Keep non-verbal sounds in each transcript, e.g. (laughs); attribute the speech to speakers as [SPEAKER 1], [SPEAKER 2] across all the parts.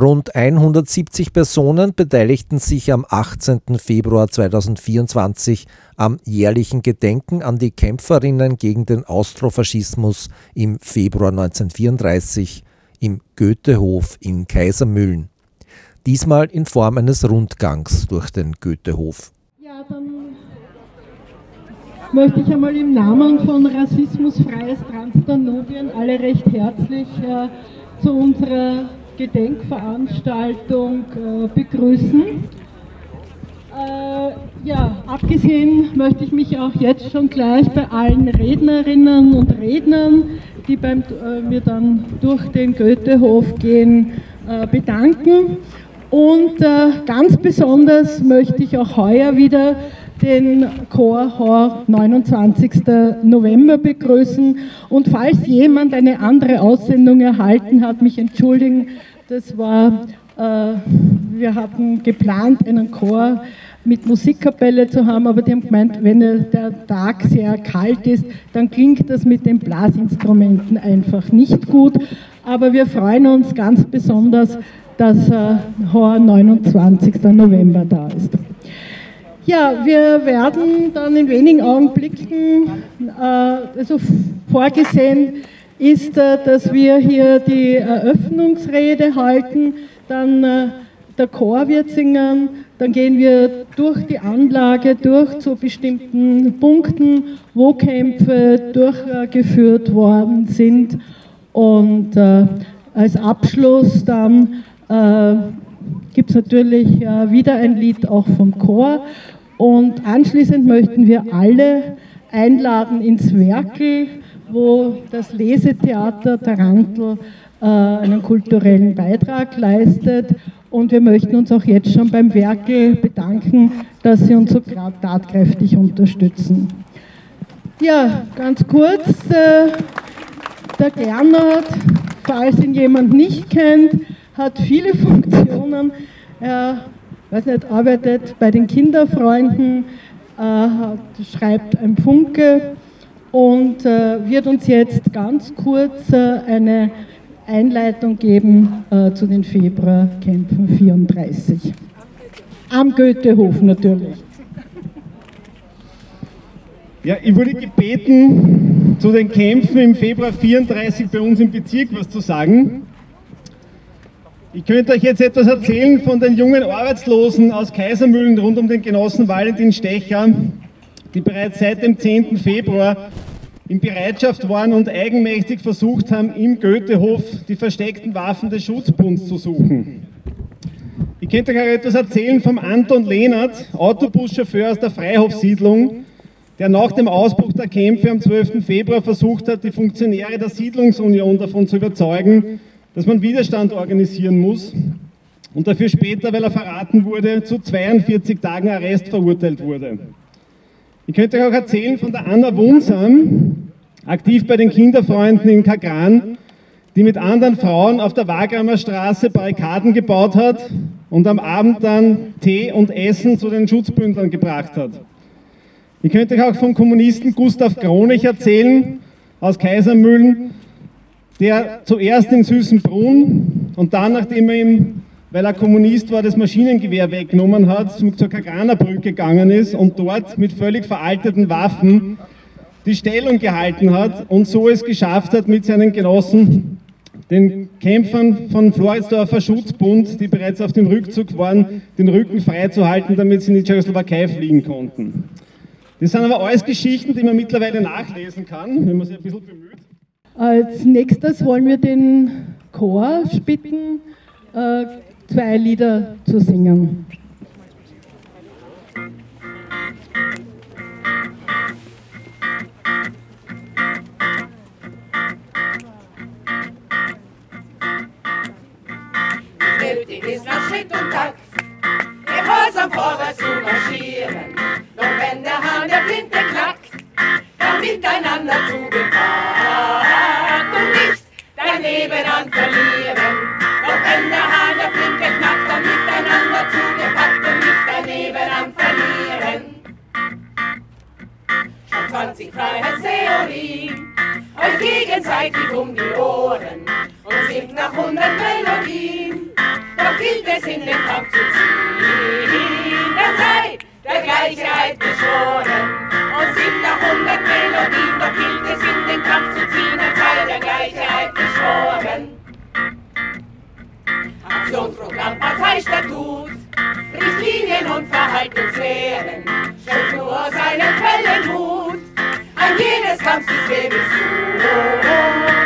[SPEAKER 1] Rund 170 Personen beteiligten sich am 18. Februar 2024 am jährlichen Gedenken an die Kämpferinnen gegen den Austrofaschismus im Februar 1934 im Goethehof in Kaisermühlen. Diesmal in Form eines Rundgangs durch den Goethehof.
[SPEAKER 2] Ja, dann möchte ich einmal im Namen von Rassismusfreies Transdanubien alle recht herzlich äh, zu unserer Gedenkveranstaltung äh, begrüßen. Äh, ja, abgesehen möchte ich mich auch jetzt schon gleich bei allen Rednerinnen und Rednern, die beim, äh, mir dann durch den Goethehof gehen, äh, bedanken. Und äh, ganz besonders möchte ich auch heuer wieder den Chor Hor 29. November begrüßen. Und falls jemand eine andere Aussendung erhalten hat, mich entschuldigen, das war, äh, wir hatten geplant, einen Chor mit Musikkapelle zu haben, aber die haben gemeint, wenn der Tag sehr kalt ist, dann klingt das mit den Blasinstrumenten einfach nicht gut. Aber wir freuen uns ganz besonders, dass äh, Hor 29. November da ist. Ja, wir werden dann in wenigen Augenblicken, äh, also vorgesehen ist, äh, dass wir hier die Eröffnungsrede halten, dann äh, der Chor wird singen, dann gehen wir durch die Anlage durch zu bestimmten Punkten, wo Kämpfe durchgeführt worden sind. Und äh, als Abschluss dann gibt es natürlich wieder ein Lied auch vom Chor. Und anschließend möchten wir alle einladen ins Werkel, wo das Lesetheater Tarantel äh, einen kulturellen Beitrag leistet. Und wir möchten uns auch jetzt schon beim Werkel bedanken, dass Sie uns so tatkräftig unterstützen. Ja, ganz kurz, äh, der Gernot, falls ihn jemand nicht kennt, hat viele (laughs) Funktionen. Er weiß nicht, arbeitet bei den Kinderfreunden, äh, schreibt ein Funke und äh, wird uns jetzt ganz kurz äh, eine Einleitung geben äh, zu den Februarkämpfen 34. Am Goethehof natürlich.
[SPEAKER 3] Ja, ich wurde gebeten, zu den Kämpfen im Februar 34 bei uns im Bezirk was zu sagen. Ich könnte euch jetzt etwas erzählen von den jungen Arbeitslosen aus Kaisermühlen rund um den Genossen Valentin Stecher, die bereits seit dem 10. Februar in Bereitschaft waren und eigenmächtig versucht haben, im Goethehof die versteckten Waffen des Schutzbunds zu suchen. Ich könnte euch etwas erzählen vom Anton Lehnert, Autobuschauffeur aus der Freihofsiedlung, der nach dem Ausbruch der Kämpfe am 12. Februar versucht hat, die Funktionäre der Siedlungsunion davon zu überzeugen, dass man Widerstand organisieren muss und dafür später, weil er verraten wurde, zu 42 Tagen Arrest verurteilt wurde. Ich könnte euch auch erzählen von der Anna Wunsam, aktiv bei den Kinderfreunden in Kagran, die mit anderen Frauen auf der Wagramer Straße Barrikaden gebaut hat und am Abend dann Tee und Essen zu den Schutzbündlern gebracht hat. Ich könnte euch auch vom Kommunisten Gustav Kronich erzählen, aus Kaisermühlen, der zuerst in Süßenbrunn und dann, nachdem er ihm, weil er Kommunist war, das Maschinengewehr weggenommen hat, zur Kaganerbrücke gegangen ist und dort mit völlig veralteten Waffen die Stellung gehalten hat und so es geschafft hat, mit seinen Genossen, den Kämpfern von Floridsdorfer Schutzbund, die bereits auf dem Rückzug waren, den Rücken freizuhalten, damit sie in die Tschechoslowakei fliehen konnten. Das sind aber alles Geschichten, die man mittlerweile nachlesen kann, wenn man sich ein bisschen bemüht.
[SPEAKER 2] Als nächstes wollen wir den Chor bitten, zwei Lieder zu singen.
[SPEAKER 4] Nötig ist nach Schritt und Takt, gehorsam vorwärts zu marschieren. Doch wenn der Hahn der Flinte knackt, dann miteinander zugepackt und nicht daneben an verlieren. Doch wenn der der Flinte knackt, dann miteinander zugepackt und nicht daneben an verlieren. Schon 20 Freiheitstheorien, euch gegenseitig um die Ohren und singt nach 100 Melodien. gilt es in den Kampf zu ziehen. Dann sei der Gleichheit geschoren und singt nach hundert Melodien, doch gilt es in den Kampf zu ziehen, dann sei der Gleichheit geschoren. Aktionsprogramm, Parteistatut, Richtlinien und Verhaltenslehren, Struktur seinen Quellen Mut, ein jedes Kampfsystem ist gut,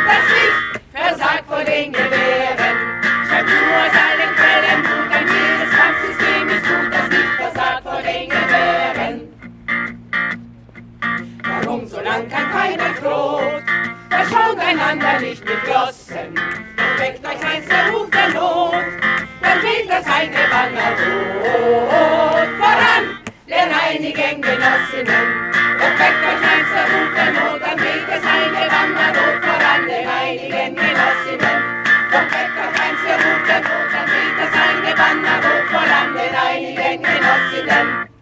[SPEAKER 4] das Licht versagt vor den Gewehren, Struktur seinen Quellen Mut, ein jedes Kampfsystem ist gut, das Licht versagt vor den Gewehren. Warum so lang kein Feind droht, verschont einander nicht mit Glossen, weckt euch der Ruf der Not, dann weht das eine Banner rot. Voran, der reinigen Genossinnen, doch weckt euch der Ruf der Not, dann weht das eine Banner rot. Voran, der reinigen Genossinnen, doch weckt euch der Ruf der Not, dann weht das eine Banner rot. Voran, der reinigen Genossinnen.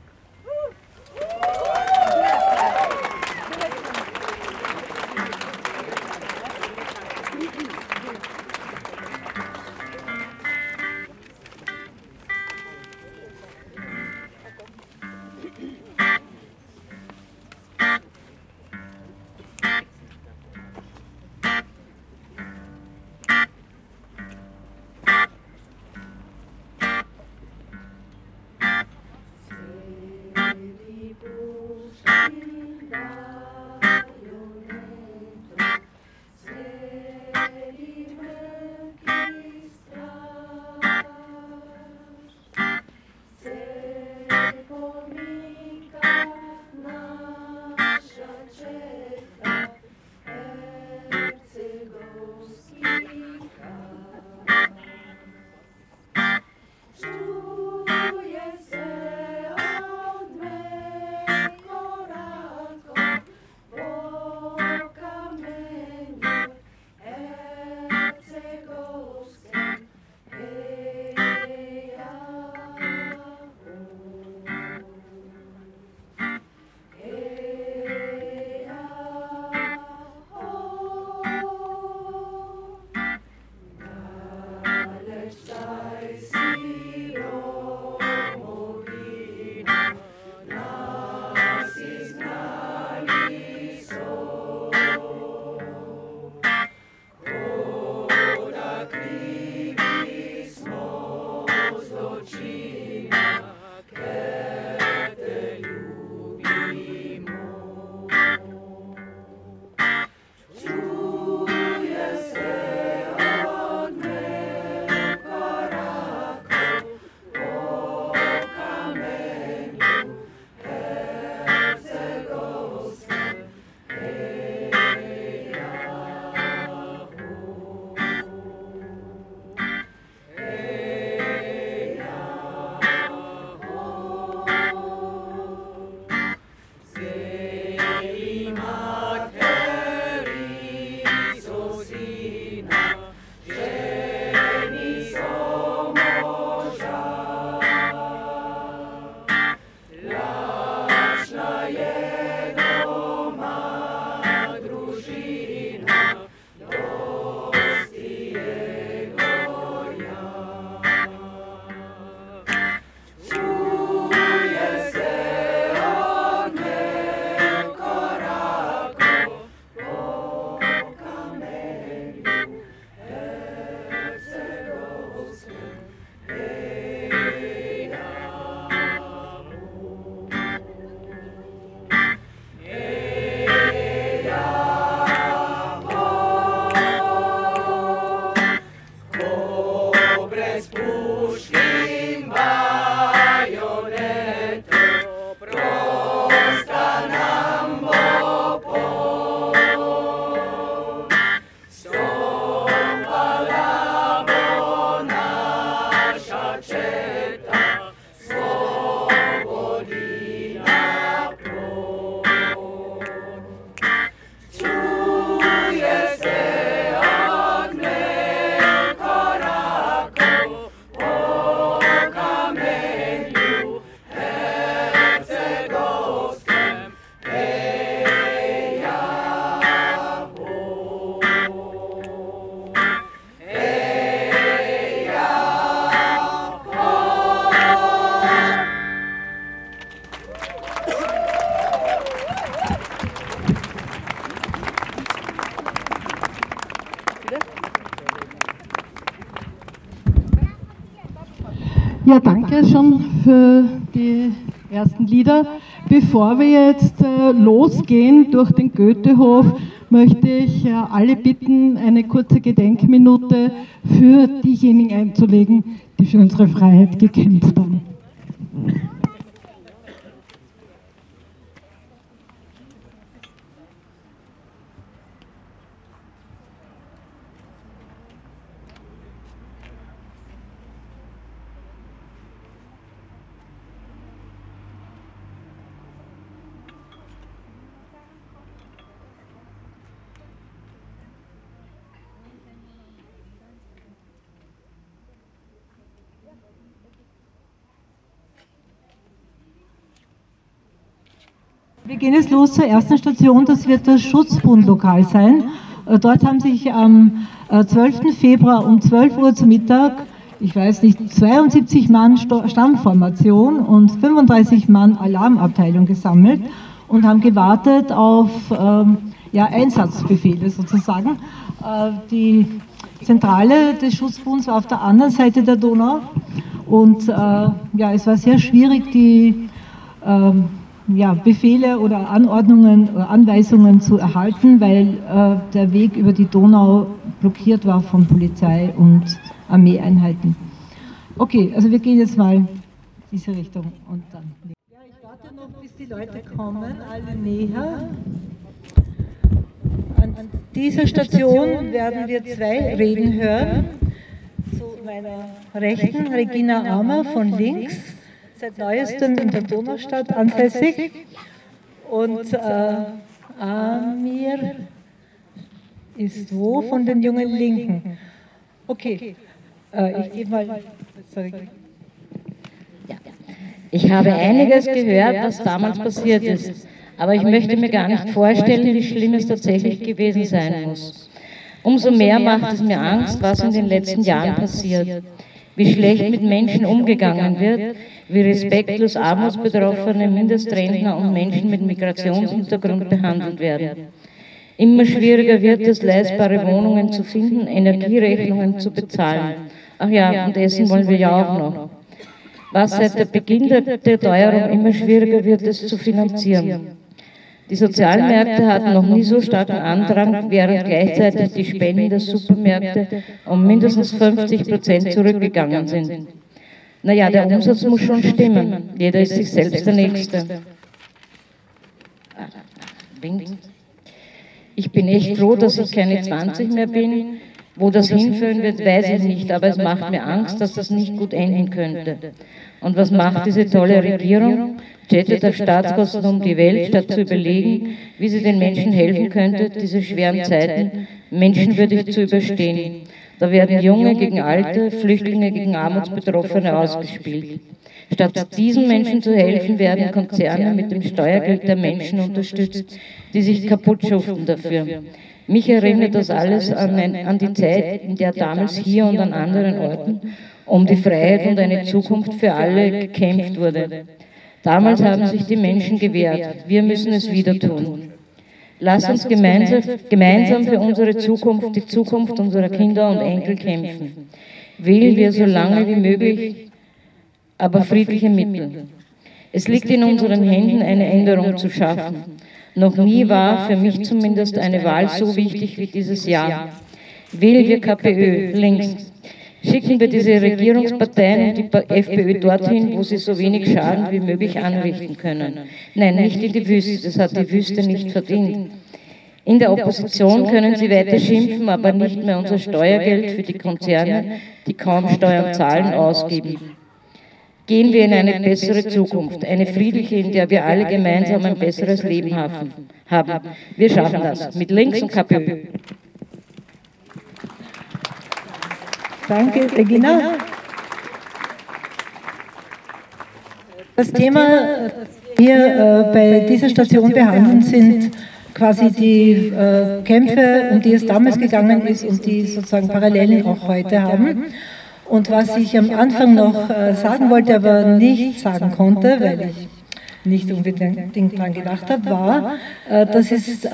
[SPEAKER 5] Ja, danke schon für die ersten Lieder. Bevor wir jetzt äh, losgehen durch den Goethehof, möchte ich äh, alle bitten, eine kurze Gedenkminute für diejenigen einzulegen, die für unsere Freiheit gekämpft haben. Wir gehen jetzt los zur ersten Station, das wird das Schutzbundlokal sein. Äh, dort haben sich am 12. Äh, Februar um 12 Uhr zu Mittag, ich weiß nicht, 72 Mann Stammformation und 35 Mann Alarmabteilung gesammelt und haben gewartet auf ähm, ja, Einsatzbefehle sozusagen. Äh, die Zentrale des Schutzbunds war auf der anderen Seite der Donau und ja, es war sehr schwierig, die ähm, ja, Befehle oder Anordnungen oder Anweisungen zu erhalten, weil äh, der Weg über die Donau blockiert war von Polizei und Armeeeinheiten. Okay, also wir gehen jetzt mal in diese Richtung und dann. Ja, ich warte noch, bis die Leute kommen, alle näher. An dieser Station werden wir zwei Reden hören. Zu meiner Rechten Regina Armer von links seit neuestem in der Donaustadt ansässig. Und äh, Amir ist wo von den jungen Linken? Okay, äh, ich gebe mal. Sorry.
[SPEAKER 6] Ich habe einiges gehört, was damals passiert ist, aber ich möchte mir gar nicht vorstellen, wie schlimm es tatsächlich gewesen sein muss. Umso mehr macht es mir Angst, was in den letzten Jahren passiert, wie schlecht mit Menschen umgegangen wird, wie respektlos Armutsbetroffene, Mindestrentner und Menschen mit Migrationshintergrund behandelt werden. Immer schwieriger wird es, leistbare Wohnungen zu finden, Energierechnungen zu bezahlen. Ach ja, und Essen wollen wir ja auch noch. Was seit der Beginn der Teuerung immer schwieriger wird, es zu finanzieren. Die Sozialmärkte hatten noch nie so starken Andrang, während gleichzeitig die Spenden der Supermärkte um mindestens 50 Prozent zurückgegangen sind. Naja, der Umsatz muss schon stimmen. Jeder ist sich selbst der Nächste. Ich bin echt froh, dass ich keine 20 mehr bin. Wo das hinführen wird, weiß ich nicht, aber es macht mir Angst, dass das nicht gut enden könnte. Und was macht diese tolle Regierung? Jettet auf Staatskosten um die Welt, statt zu überlegen, wie sie den Menschen helfen könnte, diese schweren Zeiten menschenwürdig zu überstehen. Da werden Junge gegen Alte, Flüchtlinge gegen Armutsbetroffene ausgespielt. Statt diesen Menschen zu helfen, werden Konzerne mit dem Steuergeld der Menschen unterstützt, die sich kaputt schuften dafür. Mich erinnert das alles an, ein, an, die Zeit, in der damals hier und an anderen Orten um die Freiheit und eine Zukunft für alle gekämpft wurde. Damals haben sich die Menschen gewehrt. Wir müssen es wieder tun. Lass uns gemeinsam, gemeinsam für unsere Zukunft, die Zukunft unserer Kinder und Enkel kämpfen. Wählen wir so lange wie möglich, aber friedliche Mittel. Es liegt in unseren Händen, eine Änderung zu schaffen. Noch nie war für mich zumindest eine Wahl so wichtig wie dieses Jahr. Wählen wir KPÖ links, Schicken wir diese Regierungsparteien und die FPÖ dorthin, wo sie so wenig Schaden wie möglich anrichten können. Nein, nicht in die Wüste, das hat die Wüste nicht verdient. In der Opposition können sie weiter schimpfen, aber nicht mehr unser Steuergeld für die Konzerne, die kaum Steuern zahlen, ausgeben. Gehen wir in eine bessere Zukunft, eine friedliche, in der wir alle gemeinsam ein besseres Leben haben. Wir schaffen das mit Links und KPÖ.
[SPEAKER 5] Danke, Regina. Das Thema, das wir äh, bei dieser Station behandeln, sind quasi die äh, Kämpfe, um die es damals gegangen ist und die sozusagen Parallelen auch heute haben. Und was ich am Anfang noch äh, sagen wollte, aber nicht sagen konnte, weil ich nicht unbedingt dran gedacht habe, war, äh, das ist äh,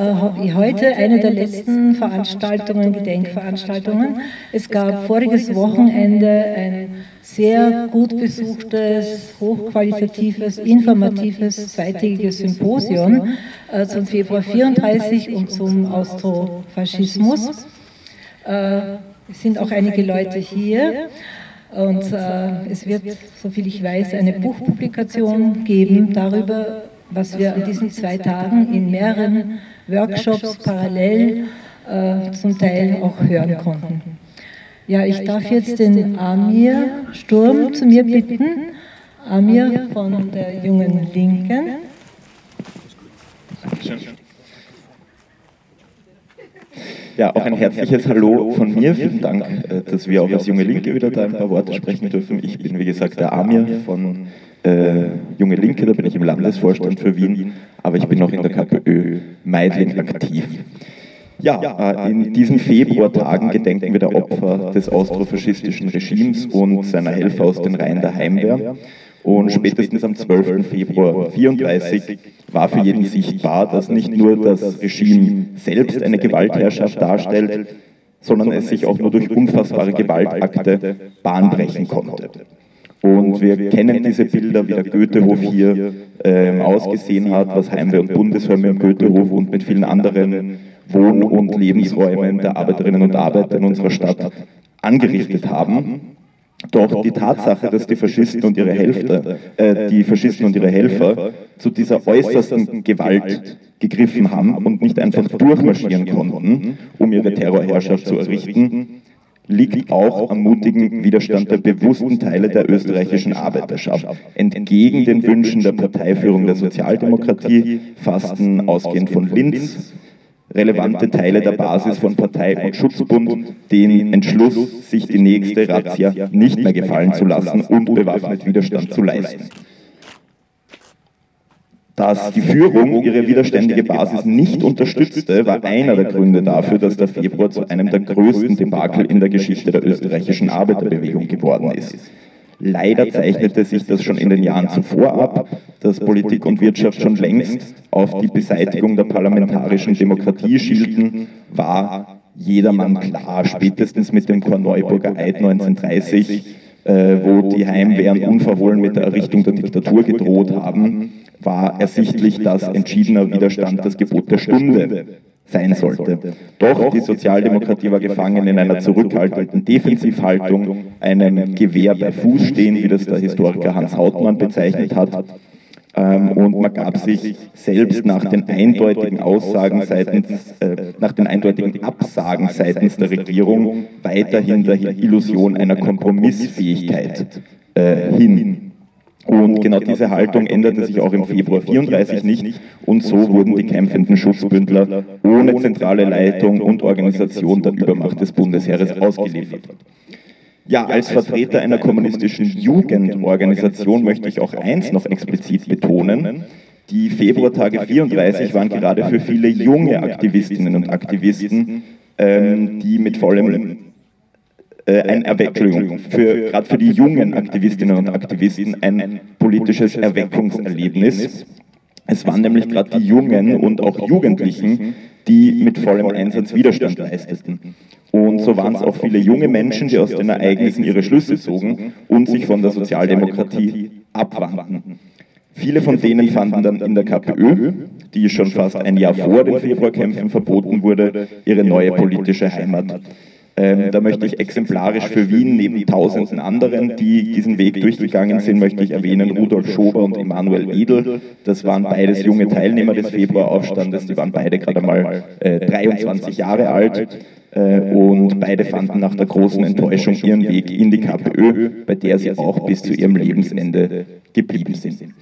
[SPEAKER 5] heute eine der letzten Veranstaltungen, Gedenkveranstaltungen. Es gab voriges Wochenende ein sehr gut besuchtes, hochqualitatives, informatives, zweitägiges Symposium äh, zum Februar 34 und zum Austrofaschismus. Es sind auch einige Leute hier. Und äh, es wird, soviel ich weiß, eine Buchpublikation geben darüber, was wir an diesen zwei Tagen in mehreren Workshops parallel äh, zum Teil auch hören konnten. Ja, ich darf jetzt den Amir Sturm zu mir bitten. Amir von der Jungen Linken.
[SPEAKER 7] Dankeschön. Ja, auch ein herzliches Hallo von mir. Vielen Dank, äh, dass wir auch als Junge Linke wieder da ein paar Worte sprechen dürfen. Ich bin, wie gesagt, der Amir von äh, Junge Linke, da bin ich im Landesvorstand für Wien, aber ich bin noch in der KPÖ Meidling aktiv. Ja, äh, in diesen Februartagen gedenken wir der Opfer des austrofaschistischen Regimes und seiner Helfer aus den Reihen der Heimwehr. Und spätestens am 12. Februar 1934 war für jeden sichtbar, dass nicht nur das Regime selbst eine Gewaltherrschaft darstellt, sondern es sich auch nur durch unfassbare Gewaltakte bahnbrechen konnte. Und wir kennen diese Bilder, wie der Goethehof hier äh, ausgesehen hat, was Heimwehr und Bundeswehr mit dem Goethehof und mit vielen anderen Wohn- und Lebensräumen der Arbeiterinnen und Arbeiter in unserer Stadt angerichtet haben. Doch die Tatsache, dass die Faschisten und ihre Helfer, äh, die Faschisten und ihre Helfer zu dieser äußersten Gewalt gegriffen haben und nicht einfach durchmarschieren konnten, um ihre Terrorherrschaft zu errichten, liegt auch am mutigen Widerstand der bewussten Teile der österreichischen Arbeiterschaft. Entgegen den Wünschen der Parteiführung der Sozialdemokratie fassten ausgehend von Linz relevante Teile der Basis von Partei und Schutzbund den Entschluss, sich die nächste Razzia nicht mehr gefallen zu lassen und bewaffnet Widerstand zu leisten. Dass die Führung ihre widerständige Basis nicht unterstützte, war einer der Gründe dafür, dass der Februar zu einem der größten Debakel in der Geschichte der österreichischen Arbeiterbewegung geworden ist. Leider zeichnete sich das schon in den Jahren zuvor ab, dass Politik und Wirtschaft schon längst auf die Beseitigung der parlamentarischen Demokratie schielten, war jedermann klar, spätestens mit dem Korneuburger Eid 1930, äh, wo die Heimwehren unverhohlen mit der Errichtung der Diktatur gedroht haben, war ersichtlich, dass entschiedener Widerstand das Gebot der Stunde sein sollte. Doch die Sozialdemokratie war gefangen in einer zurückhaltenden Defensivhaltung, einem Gewehr bei Fuß stehen, wie das der Historiker Hans Hautmann bezeichnet hat. Ähm, und man gab sich selbst nach den eindeutigen Aussagen seitens, äh, nach den eindeutigen Absagen seitens der Regierung weiterhin der Illusion einer Kompromissfähigkeit äh, hin. Und genau diese Haltung änderte sich auch im Februar 34 nicht. und so wurden die kämpfenden Schutzbündler ohne zentrale Leitung und Organisation der Übermacht des Bundesheeres ausgeliefert. Ja, als Vertreter einer kommunistischen Jugendorganisation möchte ich auch eins noch explizit betonen. Die Februartage 34 waren gerade für viele junge Aktivistinnen und Aktivisten, ähm, die mit vollem äh, ein Entschuldigung, für, gerade für die jungen Aktivistinnen und Aktivisten ein politisches Erweckungserlebnis. Es waren nämlich gerade die Jungen und auch Jugendlichen, die mit vollem Einsatz Widerstand leisteten. Und so waren es auch viele junge Menschen, die aus den Ereignissen ihre Schlüsse zogen und sich von der Sozialdemokratie abwandten. Viele von denen fanden dann in der KPÖ, die schon fast ein Jahr vor den Februarkämpfen verboten wurde, ihre neue politische Heimat. Ähm, da möchte ich exemplarisch für Wien neben tausenden anderen, die diesen Weg durchgegangen sind, möchte ich erwähnen Rudolf Schober und Emanuel Edel. Das waren beides junge Teilnehmer des Februaraufstandes, die waren beide gerade mal äh, 23 Jahre alt. Äh, und beide fanden nach der großen Enttäuschung ihren Weg in die KPÖ, bei der sie auch bis zu ihrem Lebensende geblieben sind.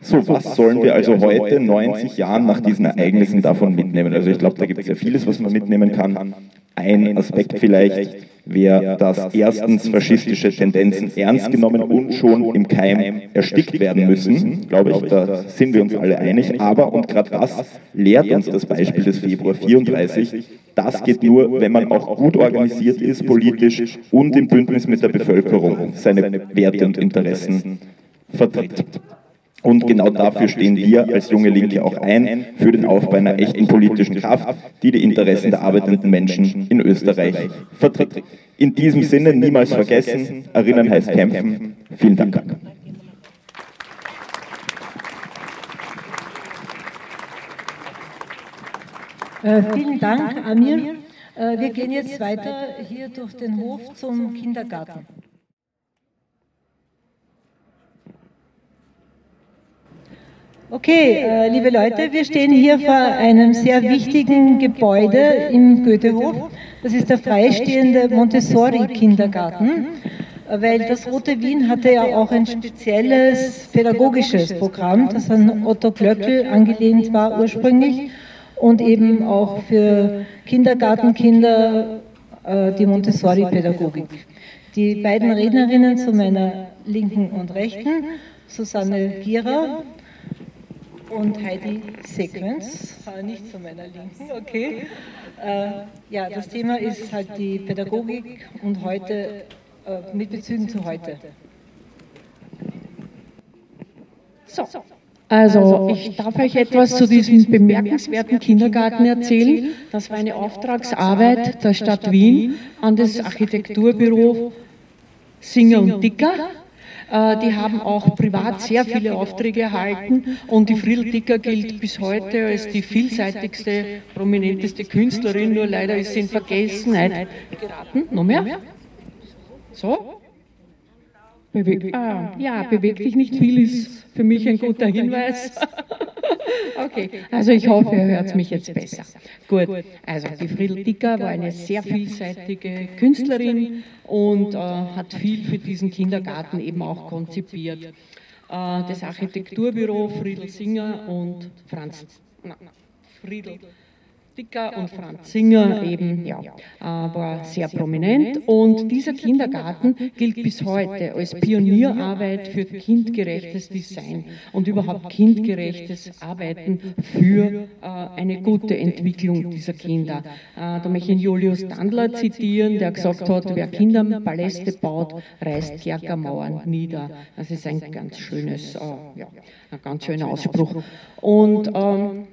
[SPEAKER 7] So, was sollen wir also heute, 90 Jahren nach diesen Ereignissen, davon mitnehmen? Also ich glaube, da gibt es ja vieles, was man mitnehmen kann. Ein Aspekt vielleicht wäre, dass erstens faschistische Tendenzen ernst genommen und schon im Keim erstickt werden müssen, glaube ich, da sind wir uns alle einig. Aber, und gerade das lehrt uns das Beispiel des Februar 34, das geht nur, wenn man auch gut organisiert ist, politisch und im Bündnis mit der Bevölkerung seine Werte und Interessen vertritt. Und genau dafür stehen wir als junge Linke auch ein, für den Aufbau einer echten politischen Kraft, die die Interessen der arbeitenden Menschen in Österreich vertritt. In diesem Sinne niemals vergessen, erinnern heißt kämpfen. Vielen Dank.
[SPEAKER 5] Äh, vielen Dank, Amir. Äh, wir gehen jetzt weiter hier durch den Hof zum Kindergarten. Okay, äh, liebe Leute, wir stehen hier vor einem sehr wichtigen Gebäude im Goethehof. Das ist der freistehende Montessori-Kindergarten, äh, weil das Rote Wien hatte ja auch ein spezielles pädagogisches Programm, das an Otto Glöckl angelehnt war ursprünglich und eben auch für Kindergartenkinder äh, die Montessori-Pädagogik. Die beiden Rednerinnen zu meiner linken und rechten, Susanne Gierer und Heidi Sequenz, nicht zu meiner Linken, okay. Äh, ja, das Thema ist halt die Pädagogik und heute äh, mit Bezügen zu heute.
[SPEAKER 8] So. Also, ich darf euch etwas zu diesem bemerkenswerten Kindergarten erzählen. Das war eine Auftragsarbeit der Stadt Wien an das Architekturbüro Singer und Dicker. Äh, die haben auch privat sehr viele Aufträge erhalten und die Friedel Dicker gilt bis heute als die vielseitigste, prominenteste Künstlerin, nur leider ist sie in Vergessenheit geraten. Noch mehr? So? Beweg ah, ja, bewegt dich nicht viel ist für mich ein guter Hinweis. (laughs) Okay, also ich hoffe, ihr hört mich jetzt besser. Gut, also die Friedel Dicker war eine sehr vielseitige Künstlerin und äh, hat viel für diesen Kindergarten eben auch konzipiert. Äh, das Architekturbüro Friedel Singer und Franz na, Friedel Dicker und Franz Singer eben, ja, äh, war sehr prominent. Und dieser Kindergarten gilt bis heute als Pionierarbeit für kindgerechtes Design und überhaupt kindgerechtes Arbeiten für äh, eine gute Entwicklung dieser Kinder. Äh, da möchte ich Julius Dandler zitieren, der gesagt hat, wer Kindern Paläste baut, reißt Kerkermauern nieder. Das ist ein ganz schönes, ja, ein ganz schöner Ausspruch. Und ähm,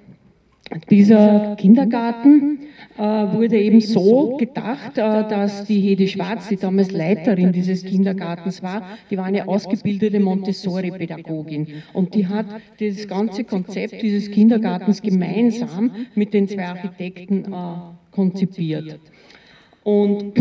[SPEAKER 8] dieser Kindergarten äh, wurde eben so gedacht, äh, dass die Hedi Schwarz, die damals Leiterin dieses Kindergartens war, die war eine ausgebildete Montessori-Pädagogin und die hat das ganze Konzept dieses Kindergartens gemeinsam mit den zwei Architekten äh, konzipiert. Und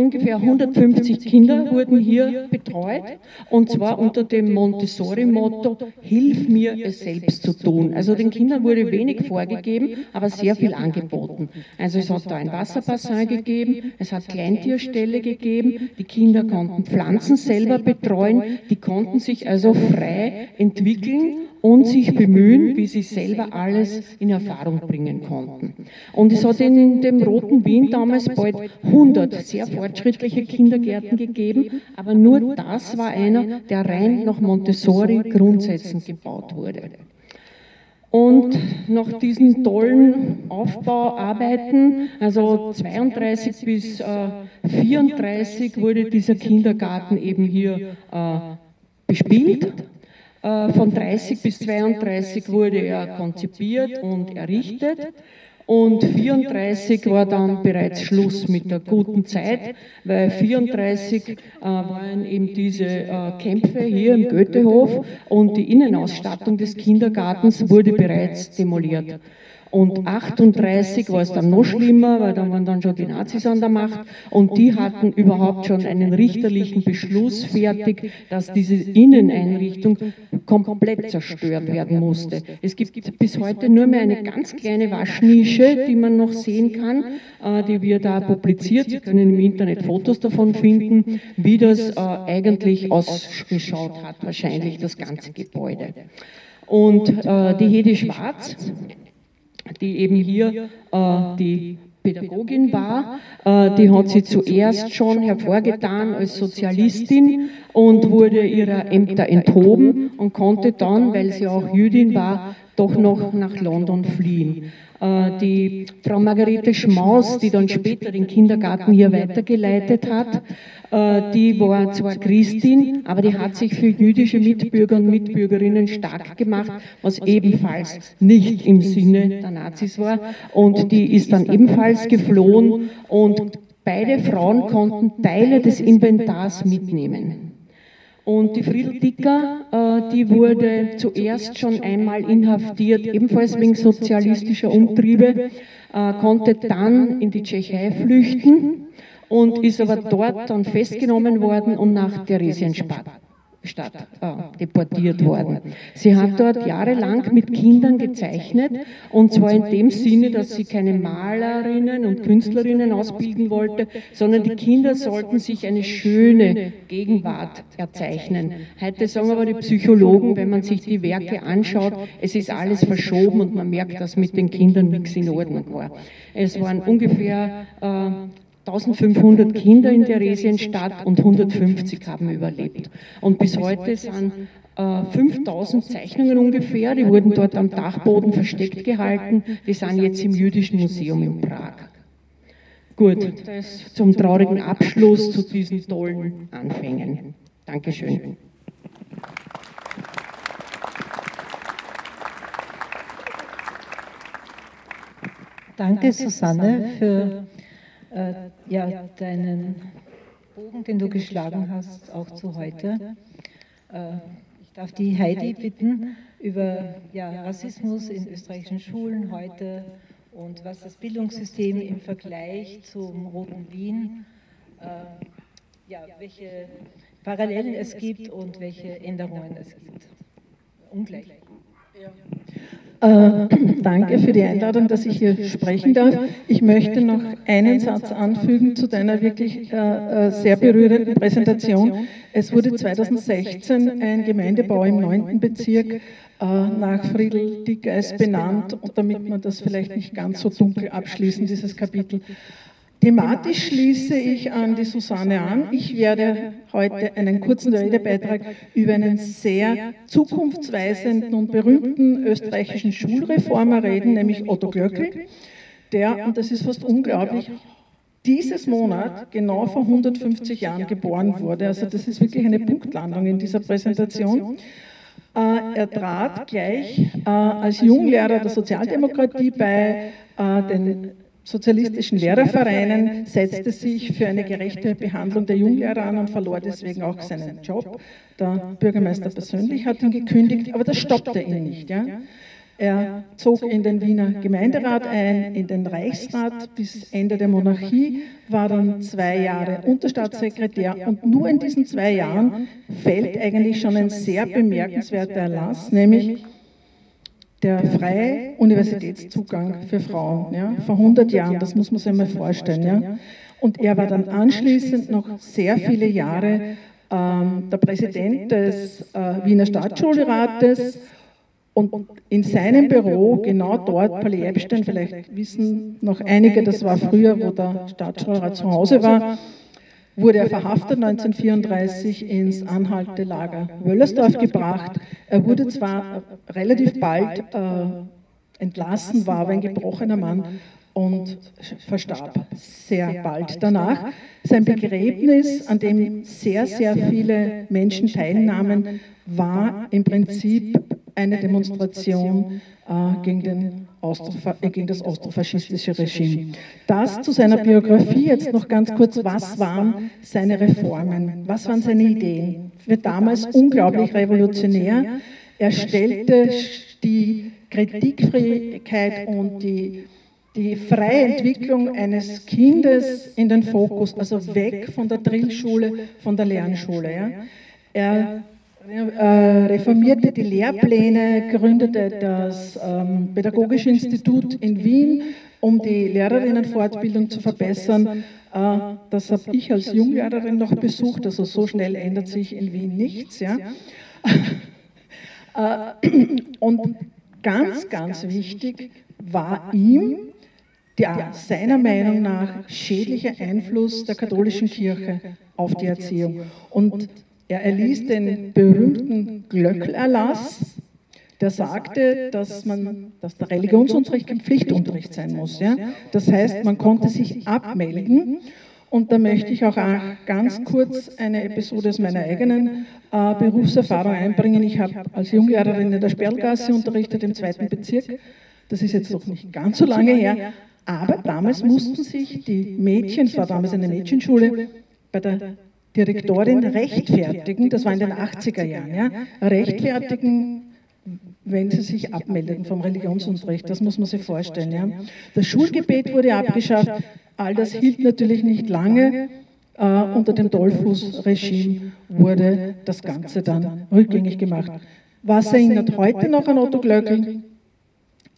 [SPEAKER 8] Ungefähr 150 Kinder wurden hier betreut. und zwar unter dem Montessori-Motto, hilf mir es selbst zu tun. Also den Kindern wurde wenig vorgegeben, aber sehr viel angeboten. Also es hat da ein Wasserbassin gegeben, es hat Kleintierställe gegeben, die Kinder konnten Pflanzen selber betreuen, die konnten sich also frei entwickeln und sich bemühen, wie sie selber alles in Erfahrung bringen konnten. Und es hat in dem Roten Wien damals bald 100 sehr fortschrittliche Kindergärten gegeben, aber nur das war einer, der rein nach Montessori-Grundsätzen gebaut wurde. Und nach diesen tollen Aufbauarbeiten, also 32 bis äh, 34, wurde dieser Kindergarten eben hier äh, bespielt. Äh, von 30 bis 32 wurde er konzipiert und errichtet und 34 war dann bereits Schluss mit der guten Zeit, weil 34 äh, waren eben diese äh, Kämpfe hier im Goethehof und die Innenausstattung des Kindergartens wurde bereits demoliert. Und 38 war es dann noch schlimmer, weil dann waren dann schon die Nazis an der Macht und die hatten überhaupt schon einen richterlichen Beschluss fertig, dass diese Inneneinrichtung komplett zerstört werden musste. Es gibt bis heute nur mehr eine ganz kleine Waschnische, die man noch sehen kann, äh, die wir da publiziert. Sie können im Internet Fotos davon finden, wie das äh, eigentlich ausgeschaut hat, wahrscheinlich das ganze Gebäude. Und äh, die Hedi Schwarz, die eben hier äh, die Pädagogin war, äh, die hat sie zuerst schon hervorgetan als Sozialistin und wurde ihrer Ämter enthoben und konnte dann, weil sie auch Jüdin war, doch noch nach London fliehen. Äh, die Frau Margarete Schmaus, die dann später den Kindergarten hier weitergeleitet hat, äh, die war zwar Christin, aber die hat sich für jüdische Mitbürger und Mitbürgerinnen stark gemacht, was ebenfalls nicht im Sinne der Nazis war. Und die ist dann ebenfalls geflohen und beide Frauen konnten Teile des Inventars mitnehmen. Und die Friedel Dicker, äh, die wurde zuerst schon einmal inhaftiert, ebenfalls wegen sozialistischer Umtriebe, äh, konnte dann in die Tschechei flüchten und ist aber dort dann festgenommen worden und nach Theresienstadt Stadt äh, deportiert worden. Sie hat dort jahrelang mit Kindern gezeichnet und zwar in dem Sinne, dass sie keine Malerinnen und Künstlerinnen ausbilden wollte, sondern die Kinder sollten sich eine schöne Gegenwart erzeichnen. Heute sagen aber die Psychologen, wenn man sich die Werke anschaut, es ist alles verschoben und man merkt, dass mit den Kindern nichts in Ordnung war. Es waren ungefähr äh, 1500 Kinder in Theresienstadt und 150 haben überlebt. Und bis heute sind äh, 5000 Zeichnungen ungefähr, die wurden dort am Dachboden versteckt gehalten, die sind jetzt im Jüdischen Museum in Prag. Gut, das zum traurigen Abschluss zu diesen tollen Anfängen. Dankeschön.
[SPEAKER 5] Danke, Susanne, für äh, ja, deinen Bogen, den du geschlagen hast, auch zu heute. Äh, ich darf die Heidi bitten, über ja, Rassismus in österreichischen Schulen heute und was das Bildungssystem im Vergleich zum Roten Wien, äh, ja, welche Parallelen es gibt und welche Änderungen es gibt. Ungleich. Ja.
[SPEAKER 9] Äh, (clears throat) danke für die Einladung, dass ich hier sprechen darf. Ich möchte noch einen Satz anfügen zu deiner wirklich äh, äh sehr berührenden Präsentation. Es wurde 2016 ein Gemeindebau im 9. Bezirk äh, nach Friedel Dickeis benannt, und damit man das vielleicht nicht ganz so dunkel abschließen, dieses Kapitel. Thematisch schließe ich an die Susanne an. Ich werde heute einen kurzen Redebeitrag über einen sehr zukunftsweisenden und berühmten österreichischen Schulreformer reden, nämlich Otto Glöckl, der, und das ist fast unglaublich, dieses Monat genau vor 150 Jahren geboren wurde. Also das ist wirklich eine Punktlandung in dieser Präsentation. Äh, er trat gleich äh, als Junglehrer der Sozialdemokratie bei äh, den sozialistischen Lehrervereinen, setzte sich für eine gerechte Behandlung der Junglehrer an und verlor deswegen auch seinen Job. Der Bürgermeister persönlich hat ihn gekündigt, aber das stoppte ihn nicht. Ja? Er zog in den Wiener Gemeinderat ein, in den Reichsrat bis Ende der Monarchie, war dann zwei Jahre Unterstaatssekretär und nur in diesen zwei Jahren fällt eigentlich schon ein sehr bemerkenswerter Erlass, nämlich der freie Universitätszugang für Frauen, ja, vor 100 Jahren, das muss man sich einmal vorstellen. Ja. Und er war dann anschließend noch sehr viele Jahre ähm, der Präsident des äh, Wiener Staatsschulrates. Und in seinem Büro, genau dort, Palais Epstein, vielleicht wissen noch einige, das war früher, wo der Staatsschulrat zu Hause war, wurde er verhaftet 1934 ins Anhaltelager Wöllersdorf gebracht. Er wurde zwar relativ bald äh, entlassen, war aber ein gebrochener Mann und verstarb sehr bald danach. Sein Begräbnis, an dem sehr, sehr viele Menschen teilnahmen, war im Prinzip eine Demonstration äh, gegen, den äh, gegen das austrofaschistische Regime. Das zu seiner Biografie jetzt noch ganz kurz. Was waren seine Reformen? Was waren seine Ideen? Wird damals unglaublich revolutionär. Er stellte die Kritikfähigkeit und die, die freie Entwicklung eines Kindes in den Fokus, also weg von der Drillschule, von der Lernschule. Ja. Er äh, reformierte die Lehrpläne, gründete das ähm, Pädagogische Institut in Wien, um die Lehrerinnenfortbildung zu verbessern. Äh, das habe ich als Junglehrerin noch besucht, also so schnell ändert sich in Wien nichts. Ja. äh, und ganz, ganz wichtig war ihm der seiner Meinung nach schädliche Einfluss der katholischen Kirche auf die Erziehung. Und er erließ den berühmten Glöckelerlass, der sagte, dass, man, dass der Religionsunterricht kein Pflichtunterricht sein muss. Ja? Das heißt, man konnte sich abmelden. Und da möchte ich auch ganz kurz eine Episode aus meiner eigenen äh, Berufserfahrung einbringen. Ich habe als Junglehrerin in der Sperlgasse unterrichtet im zweiten Bezirk. Das ist jetzt noch nicht ganz so lange her. Aber damals mussten sich die Mädchen, es war damals eine Mädchenschule, bei der Direktorin rechtfertigen, das war in den 80er Jahren, ja, rechtfertigen, wenn sie sich abmeldeten vom Religionsunterricht. Das muss man sich vorstellen. Ja. Das Schulgebet wurde abgeschafft. All das hielt natürlich nicht lange. Äh, unter dem Dollfuß-Regime wurde das Ganze dann rückgängig gemacht. Was erinnert heute noch an Otto Glöckl?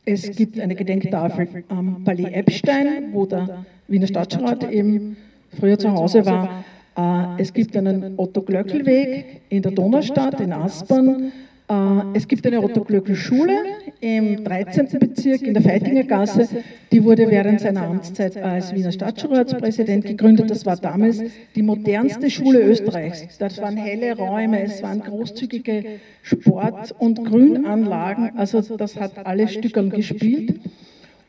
[SPEAKER 9] Es gibt eine Gedenktafel am Palais Epstein, wo der Wiener Stadtrat eben früher zu Hause war. Äh, es gibt einen Otto-Glöckl-Weg in der Donaustadt, in Aspern. Äh, es gibt eine Otto-Glöckl-Schule im 13. Bezirk in der Feitinger Gasse. Die wurde während seiner Amtszeit als Wiener Stadtratspräsident gegründet. Das war damals die modernste Schule Österreichs. Das waren helle Räume, es waren großzügige Sport- und Grünanlagen. Also das hat alle Stückern gespielt.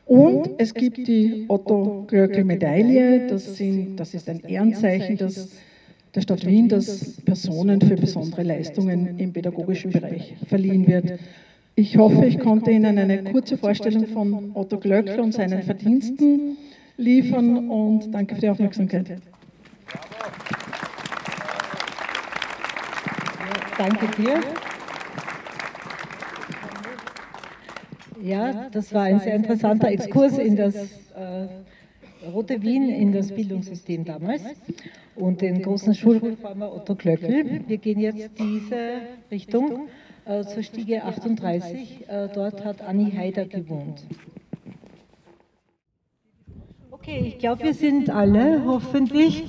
[SPEAKER 9] Und es gibt die Otto-Glöckl-Medaille, das, das ist ein Ehrenzeichen das, der Stadt Wien, das Personen für besondere Leistungen im pädagogischen Bereich verliehen wird. Ich hoffe, ich konnte Ihnen eine kurze Vorstellung von Otto Glöckl und seinen Verdiensten liefern und danke für die Aufmerksamkeit.
[SPEAKER 5] Danke dir. Ja, das war ein sehr interessanter Exkurs in das äh, Rote Wien, in das Bildungssystem damals und den großen Schulreformer Otto Glöckl. Wir gehen jetzt diese Richtung äh, zur Stiege 38. Äh, dort hat Anni Haider gewohnt. Okay, ich glaube, wir sind alle, hoffentlich.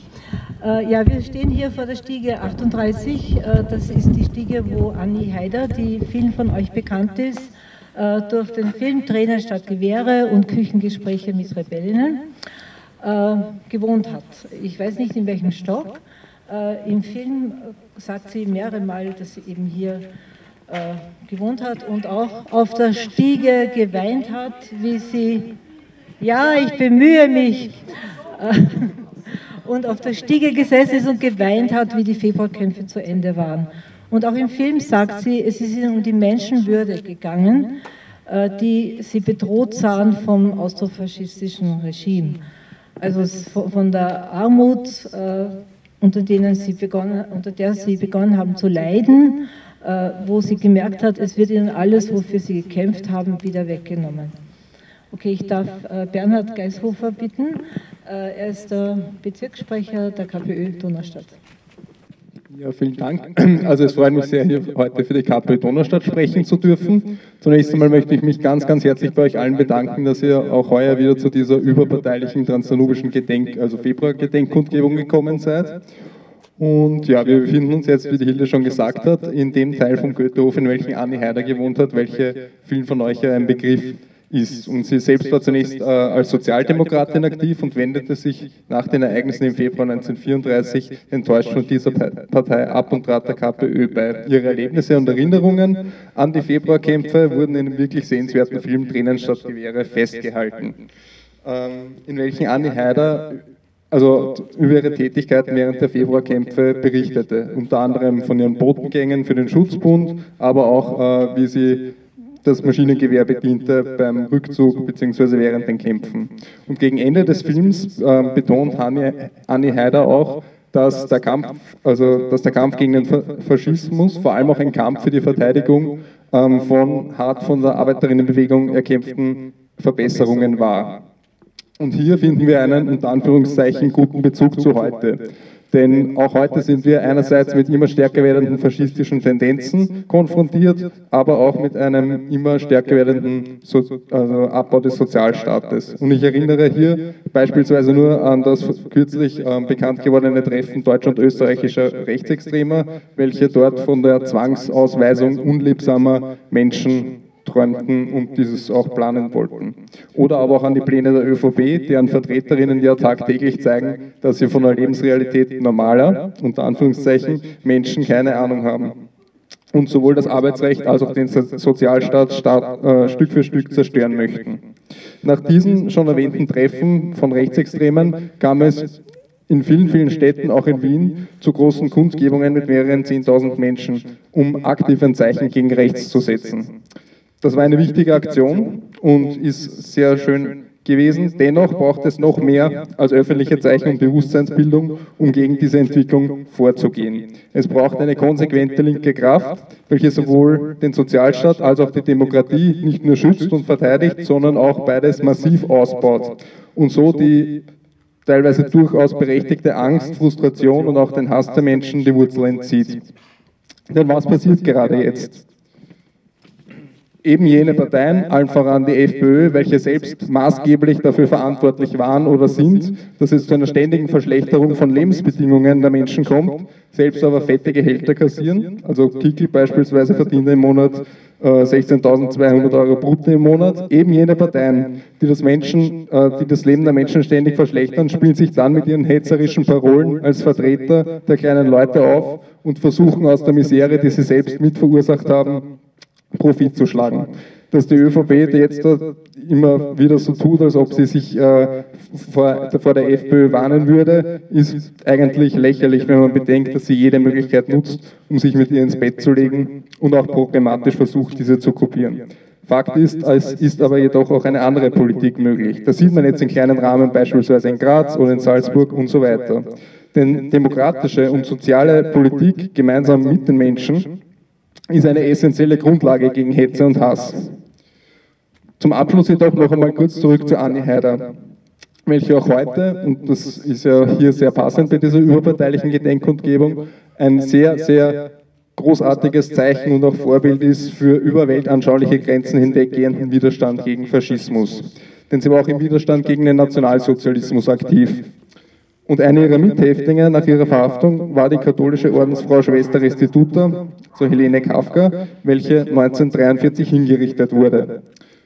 [SPEAKER 5] Äh, ja, wir stehen hier vor der Stiege 38. Äh, das ist die Stiege, wo Anni Haider, die vielen von euch bekannt ist, äh, durch den Film Tränen statt Gewehre und Küchengespräche mit Rebellinnen äh, gewohnt hat. Ich weiß nicht in welchem Stock. Äh, Im Film sagt sie mehrere Mal, dass sie eben hier gewohnt hat und auch auf der Stiege geweint hat, wie sie, ja, ich bemühe mich, (laughs) und auf der Stiege gesessen ist und geweint hat, wie die Februarkämpfe zu Ende waren. Und auch im Film sagt sie, es ist ihnen um die Menschenwürde gegangen, äh, die sie bedroht sahen vom austrofaschistischen Regime. Also von der Armut, äh, unter, denen sie begonnen, unter der sie begonnen haben zu leiden, äh, wo sie gemerkt hat, es wird ihnen alles, wofür sie gekämpft haben, wieder weggenommen. Okay, ich darf Bernhard Geishofer bitten. Er ist der Bezirkssprecher der KPÖ Donaustadt.
[SPEAKER 10] Ja, vielen Dank. (clears throat) Also es freut mich sehr, hier heute für die KPÖ Donaustadt sprechen zu dürfen. Zunächst einmal möchte ich mich ganz, ganz herzlich bei euch allen bedanken, dass ihr auch heuer wieder zu dieser überparteilichen transdanubischen Gedenk, also Februar-Gedenkkundgebung gekommen seid. Und ja, wir befinden uns jetzt, wie die Hilde schon gesagt hat, in dem Teil vom Goethehof, in welchem Anni Heider gewohnt hat, welche vielen von euch ja ein Begriff ist. Und sie selbst war zunächst äh, als Sozialdemokratin aktiv und wendete sich nach den Ereignissen im Februar 1934 enttäuscht von dieser Partei ab und trat der KPÖ bei. Ihre Erlebnisse und Erinnerungen an die Februarkämpfe wurden in einem wirklich sehenswerten Film Tränen statt Gewehre festgehalten, ähm, in welchen Anni Heider also über ihre Tätigkeiten während der Februarkämpfe berichtete, unter anderem von ihren Botengängen für den Schutzbund, aber auch äh, wie sie das Maschinengewehr bediente beim Rückzug bzw. während den Kämpfen. Und gegen Ende des Films äh, betont Anni, Anni Heider auch, dass der, Kampf, also, dass der Kampf gegen den Faschismus vor allem auch ein Kampf für die Verteidigung ähm, von hart von der Arbeiterinnenbewegung erkämpften Verbesserungen war. Und hier finden wir einen unter Anführungszeichen guten Bezug zu heute. Denn auch heute sind wir einerseits mit immer stärker werdenden faschistischen Tendenzen konfrontiert, aber auch mit einem immer stärker werdenden so also Abbau des Sozialstaates. Und ich erinnere hier beispielsweise nur an das kürzlich äh, bekannt gewordene Treffen deutscher und österreichischer Rechtsextremer, welche dort von der Zwangsausweisung unliebsamer Menschen träumten und dieses auch planen wollten. Oder aber auch an die Pläne der ÖVP, deren Vertreterinnen ja tagtäglich zeigen, dass sie von der Lebensrealität normaler, unter Anführungszeichen, Menschen keine Ahnung haben. und sowohl das Arbeitsrecht als auch den Sozialstaat Staat, äh, Stück für Stück zerstören möchten. Nach diesen schon erwähnten Treffen von Rechtsextremen kam es in vielen, vielen Städten, auch in Wien, zu großen Kundgebungen mit mehreren 10.000 Menschen, um aktiv ein Zeichen gegen rechts zu setzen. Das war eine wichtige Aktion und ist sehr schön gewesen. Dennoch braucht es noch mehr als öffentliche Zeichen und Bewusstseinsbildung, um gegen diese Entwicklung vorzugehen. Es braucht eine konsequente linke Kraft, welche sowohl den Sozialstaat als auch die Demokratie nicht nur schützt und verteidigt, sondern auch beides massiv ausbaut und so die teilweise durchaus berechtigte Angst, Frustration und auch den Hass der Menschen die Wurzel entzieht. Denn was passiert gerade jetzt? Eben jene Parteien, allen voran die FPÖ, welche selbst maßgeblich dafür verantwortlich waren oder sind, dass es zu einer ständigen Verschlechterung von Lebensbedingungen der Menschen kommt, selbst aber fette Gehälter kassieren. Also Kickel beispielsweise verdient im Monat äh, 16.200 Euro brutto im Monat. Eben jene Parteien, die das, Menschen, äh, die das Leben der Menschen ständig verschlechtern, spielen sich dann mit ihren hetzerischen Parolen als Vertreter der kleinen Leute auf und versuchen aus der Misere, die sie selbst mit verursacht haben, Profit zu schlagen. Dass die ÖVP jetzt immer wieder so tut, als ob sie sich äh, vor, der FPÖ warnen würde, ist eigentlich lächerlich, wenn man bedenkt, dass sie jede Möglichkeit nutzt, um sich mit ihr ins Bett zu legen und auch programmatisch versucht, diese zu kopieren. Fakt ist, es ist aber jedoch auch eine andere Politik möglich. Das sieht man jetzt in kleinen Rahmen, beispielsweise in Graz oder in Salzburg und so weiter. Denn demokratische und soziale Politik gemeinsam mit den Menschen ist eine essentielle Grundlage gegen Hetze und Hass. Zum Abschluss jedoch noch einmal kurz zurück zu Anni Heider, welche auch heute, und das ist ja hier sehr passend bei dieser überparteilichen Gedenkkundgebung, ein sehr, sehr großartiges Zeichen und auch Vorbild ist für über weltanschauliche Grenzen hinweggehenden Widerstand gegen Faschismus. Denn sie war auch im Widerstand gegen den Nationalsozialismus aktiv. Und eine ihrer Mithäftlinge nach ihrer Verhaftung war die katholische Ordensfrau Schwester Restituta, so Helene Kafka, welche 1943 hingerichtet wurde.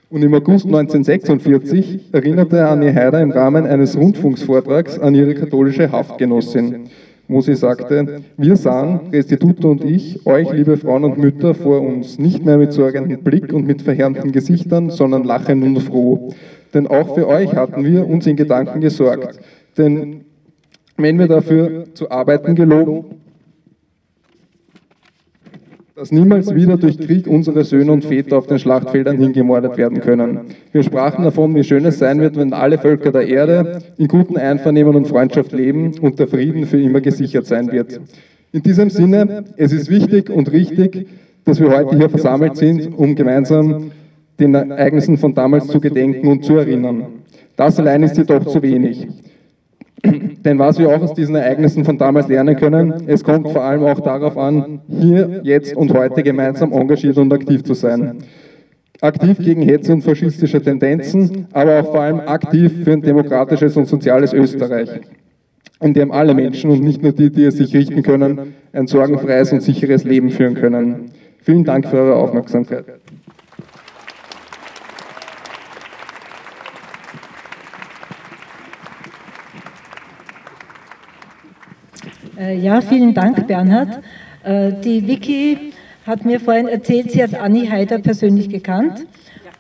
[SPEAKER 10] Und im August 1946 erinnerte Annie Heider im Rahmen eines Rundfunksvortrags an ihre katholische Haftgenossin, wo sie sagte, wir sahen, Restituto und ich, euch, liebe Frauen und Mütter, vor uns, nicht mehr mit sorgendem Blick und mit verhärmten Gesichtern, sondern lachend und froh. Denn auch für euch hatten wir uns in Gedanken gesorgt. Denn wenn wir dafür zu arbeiten geloben, dass niemals wieder durch Krieg unsere Söhne und Väter auf den Schlachtfeldern hingemordet werden können. Wir sprachen davon, wie schön es sein wird, wenn alle Völker der Erde in guten Einvernehmen und Freundschaft leben und der Frieden für immer gesichert sein wird. In diesem Sinne, es ist wichtig und richtig, dass wir heute hier versammelt sind, um gemeinsam den Ereignissen von damals zu gedenken und zu erinnern. Das allein ist jedoch zu wenig. (clears throat) Denn was wir auch aus diesen Ereignissen von damals lernen können, es kommt vor allem auch darauf an, hier, jetzt und heute gemeinsam engagiert und aktiv zu sein. Aktiv gegen Hetze und faschistische Tendenzen, aber auch vor allem aktiv für ein demokratisches und soziales Österreich, in dem alle Menschen und nicht nur die, die es sich richten können, ein sorgenfreies und sicheres Leben führen können. Vielen Dank für eure Aufmerksamkeit.
[SPEAKER 5] Ja, vielen Dank, Bernhard. Äh, die Vicky hat mir vorhin erzählt, sie hat Anni Heider persönlich gekannt.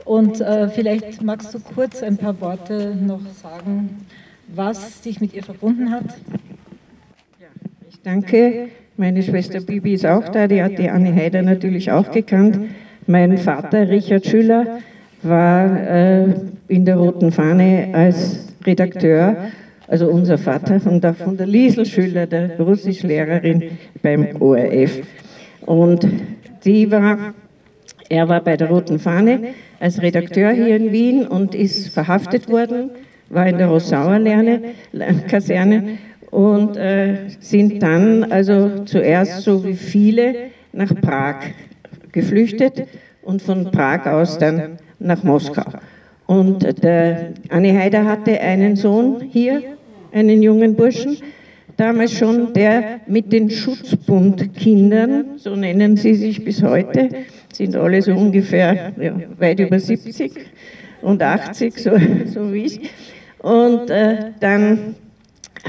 [SPEAKER 5] Und äh, vielleicht magst du kurz ein paar Worte noch sagen, was dich mit ihr verbunden hat.
[SPEAKER 11] Ich danke. Meine Schwester Bibi ist auch da, die hat die Anni Heider natürlich auch gekannt. Mein Vater Richard Schüller war äh, in der Roten Fahne als Redakteur also unser Vater, und auch von der Liesel Schüller, der Russischlehrerin beim ORF. Und die war, er war bei der Roten Fahne als Redakteur hier in Wien und ist verhaftet worden, war in der Rossauer Kaserne und äh, sind dann also zuerst so wie viele nach Prag geflüchtet und von Prag aus dann nach Moskau. Und der Anne Heider hatte einen Sohn hier, einen jungen Burschen, damals schon, der mit den Schutzbundkindern, so nennen sie sich bis heute, sind alle so ungefähr ja, weit über 70 und 80, so, so wie ich. Und äh, dann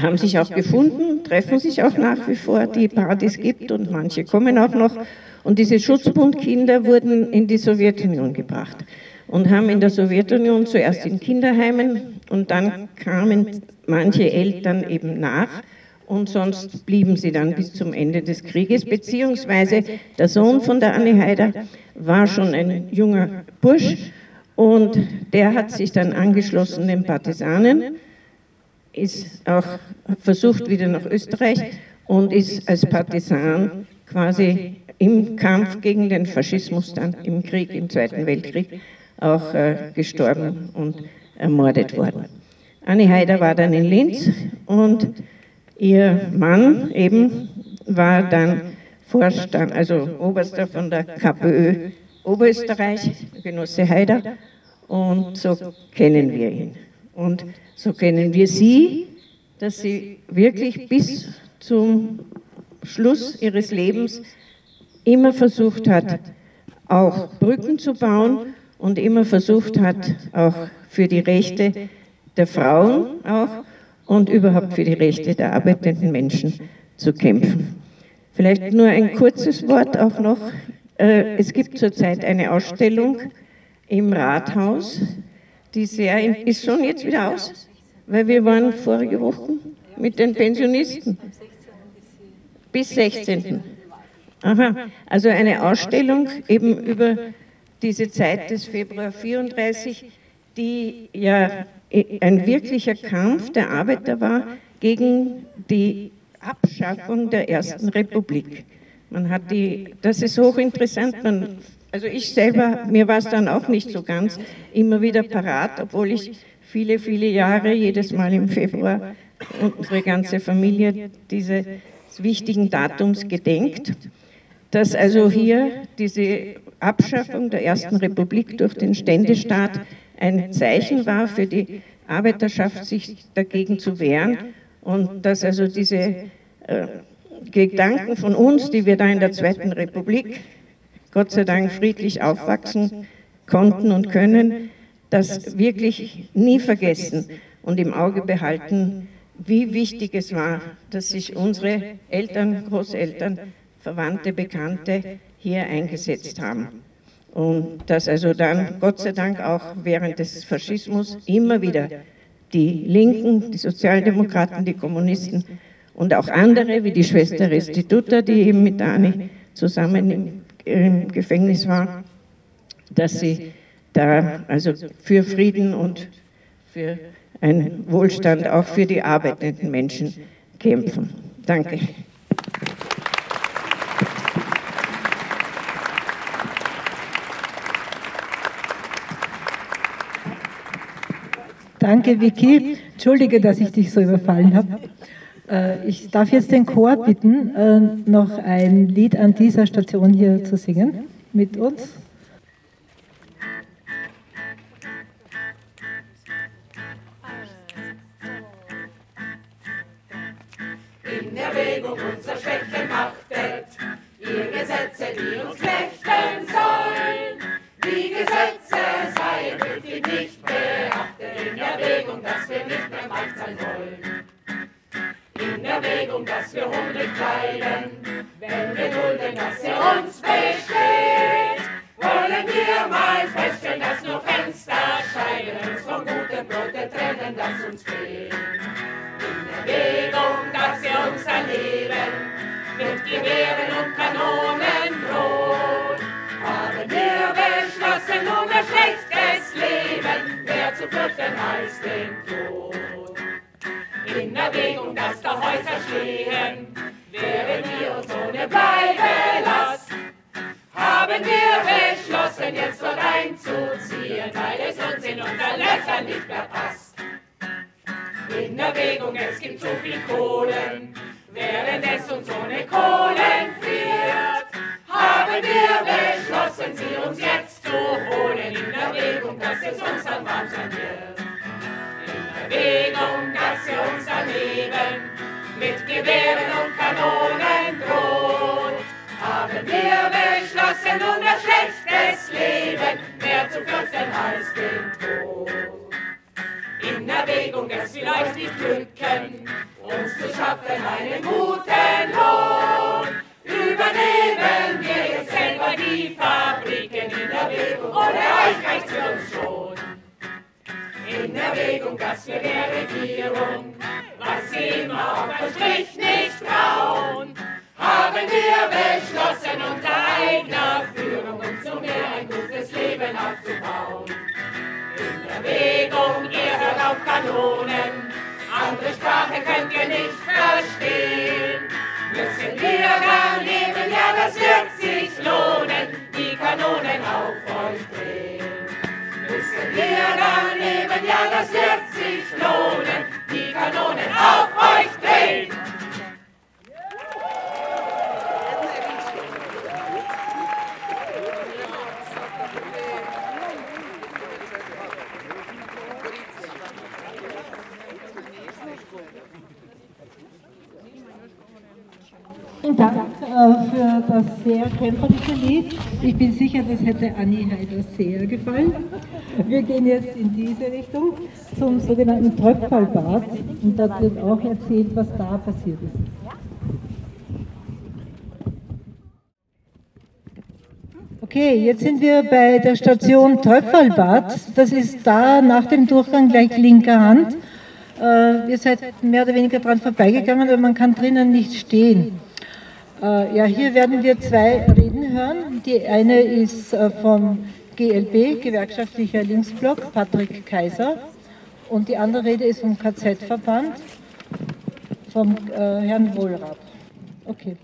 [SPEAKER 11] haben sich auch gefunden, treffen sich auch nach wie vor, die Partys gibt und manche kommen auch noch. Und diese Schutzbundkinder wurden in die Sowjetunion gebracht und haben in der Sowjetunion zuerst in Kinderheimen und dann kamen manche Eltern eben nach und sonst blieben sie dann bis zum Ende des Krieges, beziehungsweise der Sohn von der Anne Haider war schon ein junger Bursch und der hat sich dann angeschlossen den Partisanen, ist auch versucht wieder nach Österreich und ist als Partisan quasi im Kampf gegen den Faschismus dann im Krieg, im Zweiten Weltkrieg auch äh, gestorben und ermordet worden. Anne Haider war dann in Linz und ihr Mann eben war dann Vorstand, also Oberster von der KPÖ Oberösterreich, Genosse Haider, und so kennen wir ihn. Und so kennen wir sie, dass sie wirklich bis zum Schluss ihres Lebens immer versucht hat, auch Brücken zu bauen und immer versucht hat, auch für die Rechte der Frauen auch und überhaupt für die Rechte der arbeitenden Menschen zu kämpfen. Vielleicht nur ein kurzes Wort auch noch. Äh, es gibt zurzeit eine Ausstellung im Rathaus, die sehr, ist schon jetzt wieder aus, weil wir waren vorige Woche mit den Pensionisten. Bis 16. Aha, also eine Ausstellung eben über diese Zeit des Februar 34, die ja ein wirklicher Kampf der Arbeiter war gegen die Abschaffung der Ersten Republik. Man hat die, das ist hochinteressant, man, also ich selber, mir war es dann auch nicht so ganz immer wieder parat, obwohl ich viele, viele Jahre jedes Mal im Februar unsere ganze Familie dieses wichtigen Datums gedenkt, dass also hier diese Abschaffung der Ersten Republik durch den Ständestaat ein Zeichen war für die Arbeiterschaft, sich dagegen zu wehren und dass also diese äh, Gedanken von uns, die wir da in der Zweiten Republik Gott sei Dank friedlich aufwachsen konnten und können, das wirklich nie vergessen und im Auge behalten, wie wichtig es war, dass sich unsere Eltern, Großeltern, Verwandte, Bekannte hier eingesetzt haben. Und dass also dann, Gott sei Dank, auch während des Faschismus immer wieder die Linken, die Sozialdemokraten, die Kommunisten und auch andere, wie die Schwester Restituta, die eben mit Dani zusammen im, im Gefängnis war, dass sie da also für Frieden und für einen Wohlstand auch für die arbeitenden Menschen kämpfen. Danke.
[SPEAKER 5] Danke, Vicky. Entschuldige, dass ich dich so überfallen habe. Äh, ich darf jetzt den Chor bitten, äh, noch ein Lied an dieser Station hier zu singen mit uns.
[SPEAKER 4] In Erwägung unser Schwäche machtet, ihr Gesetze, die uns knechten sollen. Die Gesetze seien wirklich nicht Erwägung, dass wir nicht mehr Macht sein wollen. In Erwägung, dass wir hungrig bleiben, wenn wir dulden, dass ihr uns besteht. Wollen wir mal feststellen, dass nur Fensterscheiben uns vom guten Brote trennen, das uns fehlt. In Erwägung, dass ihr uns erleben, mit Gewehren und Kanonen droht. Haben wir beschlossen, ein schlechtes Leben, zu fürchten als den Tod. In Erwägung, dass da Häuser stehen, wären wir uns ohne Bleibelasst. Haben wir beschlossen, jetzt dort einzuziehen, weil es uns in unser Löcher nicht mehr passt. In Erwägung, es gibt zu viel Kohlen, während es uns ohne Kohlen friert. Haben wir beschlossen, sie uns jetzt zu holen, in Erwägung, dass es uns dann warm sein wird. In Erwägung, dass sie uns daneben mit Gewehren und Kanonen droht. Haben wir beschlossen, ein schlechtes Leben mehr zu fürchten als den Tod. In Erwägung, es vielleicht nicht glücken, uns zu schaffen einen guten Lohn. Übernehmen wir jetzt selber die Fabriken in Erwägung ohne euch reicht's für uns schon. In Erwägung, dass wir der Regierung, was sie immer auf den Strich nicht trauen, haben wir beschlossen, unter eigener Führung uns so mehr ein gutes Leben aufzubauen. In Erwägung, ihr hört auf Kanonen, andere Sprache könnt ihr nicht verstehen. Müssen wir daneben, ja, das wird sich lohnen, die Kanonen auf euch drehen. Müssen wir daneben, ja, das wird sich lohnen, die Kanonen auf euch drehen.
[SPEAKER 5] Vielen Dank äh, für das sehr kämpferische Lied. Ich bin sicher, das hätte Anni Heider sehr gefallen. Wir gehen jetzt in diese Richtung zum sogenannten Tröpfelbad und da wird auch erzählt, was da passiert ist. Okay, jetzt sind wir bei der Station Tröpfelbad. Das ist da nach dem Durchgang gleich linker Hand. Äh, ihr seid mehr oder weniger dran vorbeigegangen, aber man kann drinnen nicht stehen. Äh, ja, hier werden wir zwei Reden hören. Die eine ist äh, vom GLB, gewerkschaftlicher Linksblock, Patrick Kaiser. Und die andere Rede ist vom KZ-Verband, vom äh, Herrn Wohlrath. Okay.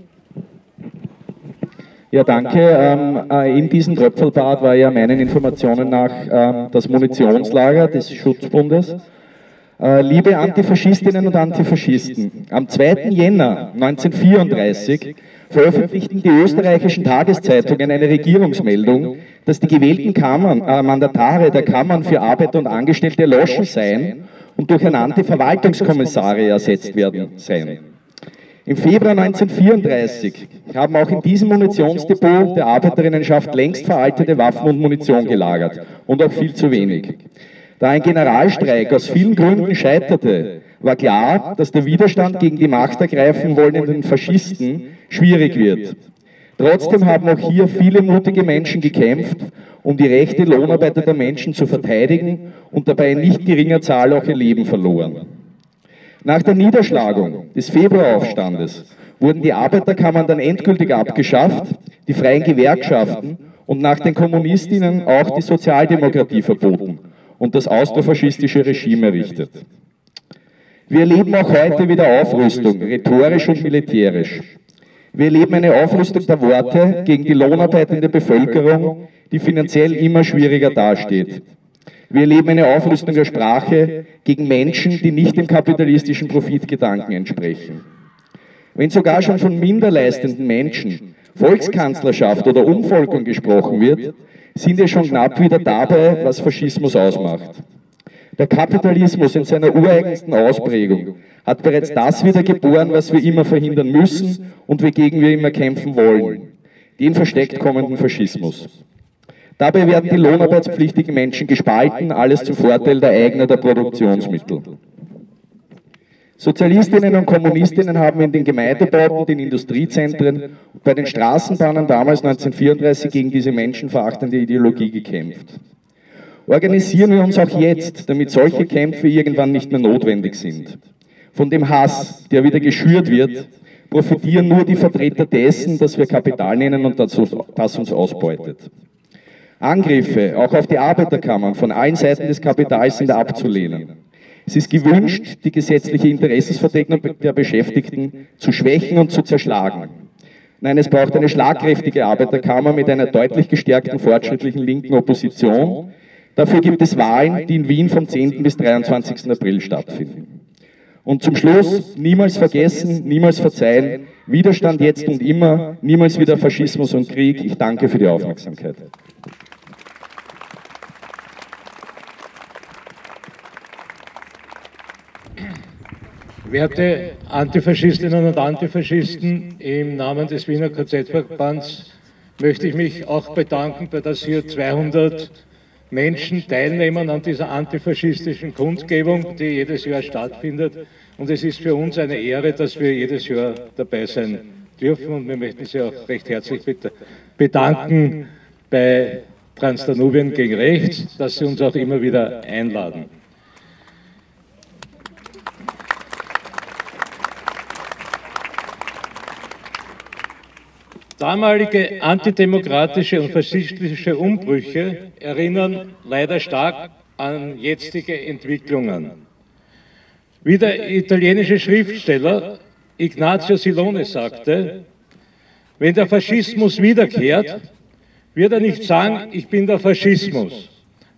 [SPEAKER 12] Ja, danke. Ähm, äh, in diesem Tröpfelbad war ja meinen Informationen nach ähm, das Munitionslager des Schutzbundes. Äh, liebe Antifaschistinnen und Antifaschisten, am 2. Jänner 1934 veröffentlichten die österreichischen Tageszeitungen eine Regierungsmeldung, dass die gewählten Kammern, äh, Mandatare der Kammern für Arbeiter und Angestellte erloschen seien und durch ernannte Verwaltungskommissare ersetzt werden seien. Im Februar 1934 haben auch in diesem Munitionsdepot der Arbeiterinnenschaft längst veraltete Waffen und Munition gelagert und auch viel zu wenig. Da ein Generalstreik aus vielen Gründen scheiterte, war klar, dass der Widerstand gegen die machtergreifen wollenden Faschisten schwierig wird. Trotzdem haben auch hier viele mutige Menschen gekämpft, um die rechte Lohnarbeiter der Menschen zu verteidigen und dabei in nicht geringer Zahl auch ihr Leben verloren. Nach der Niederschlagung des Februaraufstandes wurden die Arbeiterkammern dann endgültig abgeschafft, die freien Gewerkschaften und nach den Kommunistinnen auch die Sozialdemokratie verboten und das austrofaschistische Regime errichtet. Wir erleben auch heute wieder Aufrüstung, rhetorisch und militärisch. Wir erleben eine Aufrüstung der Worte gegen die lohnarbeitende Bevölkerung, die finanziell immer schwieriger dasteht. Wir erleben eine Aufrüstung der Sprache gegen Menschen, die nicht dem kapitalistischen Profitgedanken entsprechen. Wenn sogar schon von minderleistenden Menschen, Volkskanzlerschaft oder Umvolkung gesprochen wird, sind wir schon knapp wieder dabei, was Faschismus ausmacht. Der Kapitalismus in seiner ureigensten Ausprägung hat bereits das wieder geboren, was wir immer verhindern müssen und wogegen wir immer kämpfen wollen, den versteckt kommenden Faschismus. Dabei werden die lohnarbeitspflichtigen Menschen gespalten, alles zum Vorteil der Eigner der Produktionsmittel. Sozialistinnen und Kommunistinnen haben in den Gemeindebauten, den Industriezentren und bei den Straßenbahnen damals 1934 gegen diese menschenverachtende Ideologie gekämpft. Organisieren wir uns auch jetzt, damit solche Kämpfe irgendwann nicht mehr notwendig sind. Von dem Hass, der wieder geschürt wird, profitieren nur die Vertreter dessen, das wir Kapital nennen und das uns ausbeutet. Angriffe, auch auf die Arbeiterkammern, von allen Seiten des Kapitals sind abzulehnen. Es ist gewünscht, die gesetzliche Interessensvertretung der Beschäftigten zu schwächen und zu zerschlagen. Nein, es braucht eine schlagkräftige Arbeiterkammer mit einer deutlich gestärkten fortschrittlichen linken Opposition. Dafür gibt es Wahlen, die in Wien vom 10. bis 23. April stattfinden. Und zum Schluss, niemals vergessen, niemals verzeihen, Widerstand jetzt und immer, niemals wieder Faschismus und Krieg. Ich danke für die Aufmerksamkeit.
[SPEAKER 13] Werte Antifaschistinnen und Antifaschisten, im Namen des Wiener KZ-Verbands möchte ich mich auch bedanken, dass hier 200 Menschen teilnehmen an dieser antifaschistischen Kundgebung, die jedes Jahr stattfindet. Und es ist für uns eine Ehre, dass wir jedes Jahr dabei sein dürfen. Und wir möchten Sie auch recht herzlich bedanken bei Transdanubien gegen Rechts, dass Sie uns auch immer wieder einladen. Damalige antidemokratische und faschistische Umbrüche erinnern leider stark an jetzige Entwicklungen. Wie der italienische Schriftsteller Ignazio Silone sagte, wenn der Faschismus wiederkehrt, wird er nicht sagen, ich bin der Faschismus.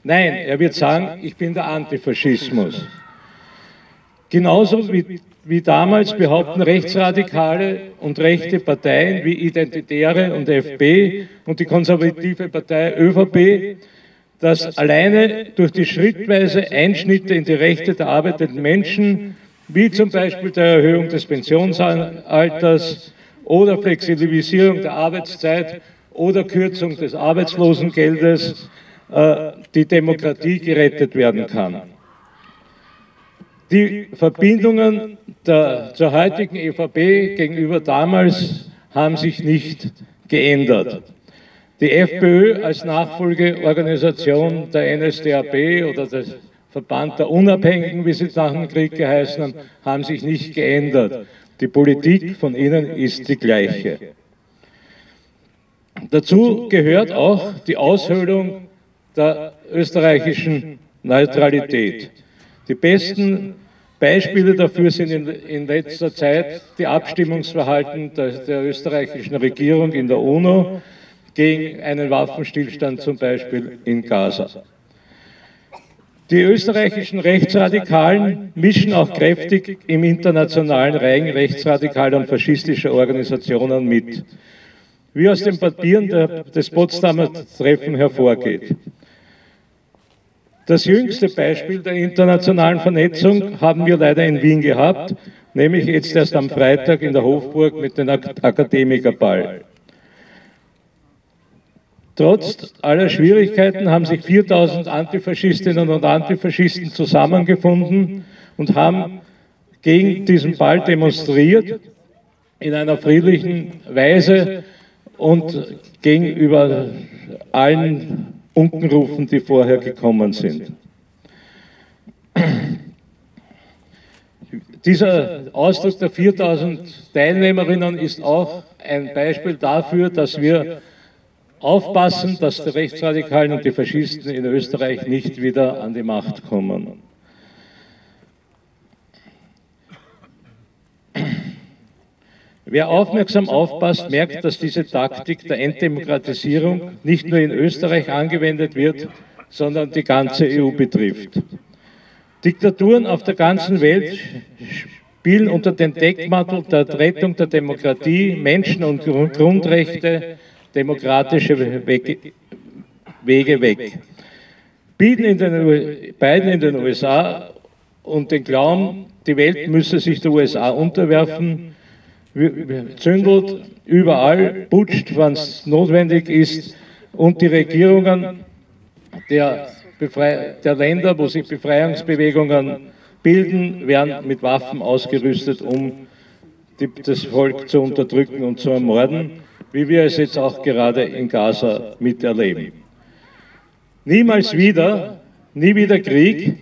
[SPEAKER 13] Nein, er wird sagen, ich bin der Antifaschismus. Genauso wie, wie damals behaupten rechtsradikale und rechte Parteien wie Identitäre und FP und die konservative Partei ÖVP, dass alleine durch die schrittweise Einschnitte in die Rechte der arbeitenden Menschen, wie zum Beispiel der Erhöhung des Pensionsalters oder Flexibilisierung der Arbeitszeit oder Kürzung des Arbeitslosengeldes, äh, die Demokratie gerettet werden kann. Die Verbindungen der, zur heutigen EVP gegenüber damals haben sich nicht geändert. Die FPÖ als Nachfolgeorganisation der NSDAP oder des Verband der Unabhängigen, wie sie nach dem Krieg geheißen haben, haben sich nicht geändert. Die Politik von ihnen ist die gleiche. Dazu gehört auch die Aushöhlung der österreichischen Neutralität. Die besten Beispiele dafür sind in, in letzter Zeit die Abstimmungsverhalten der, der, österreichischen Regierung in der UNO gegen einen Waffenstillstand zum Beispiel in Gaza. Die österreichischen Rechtsradikalen mischen auch kräftig im internationalen Reihen rechtsradikaler und faschistischer Organisationen mit, wie aus den Papieren der, des Potsdamer Treffen hervorgeht. Das jüngste Beispiel der internationalen Vernetzung haben wir leider in Wien gehabt, nämlich jetzt erst am Freitag in der Hofburg mit dem Akademikerball. Trotz aller Schwierigkeiten haben sich 4000 Antifaschistinnen und Antifaschisten zusammengefunden und haben gegen diesen Ball demonstriert in einer friedlichen Weise und gegenüber allen Unkenrufen, die vorher gekommen sind. Dieser Ausdruck der 4000 Teilnehmerinnen ist auch ein Beispiel dafür, dass wir aufpassen, dass die Rechtsradikalen und die Faschisten in Österreich nicht wieder an die Macht kommen. Wer aufmerksam aufpasst, merkt, dass diese Taktik der Entdemokratisierung nicht nur in Österreich angewendet wird, sondern die ganze EU betrifft. Diktaturen auf der ganzen Welt spielen unter dem Deckmantel der Rettung der Demokratie, Menschen- und Grundrechte demokratische Wege weg. Bieten in den, beiden in den USA und den Glauben, die Welt müsse sich der USA unterwerfen, zündelt überall, putscht, wann es notwendig ist und die Regierungen der, der Länder, wo sich Befreiungsbewegungen bilden, werden mit Waffen ausgerüstet, um die, das Volk zu unterdrücken und zu ermorden, wie wir es jetzt auch gerade in Gaza miterleben. Niemals wieder, nie wieder Krieg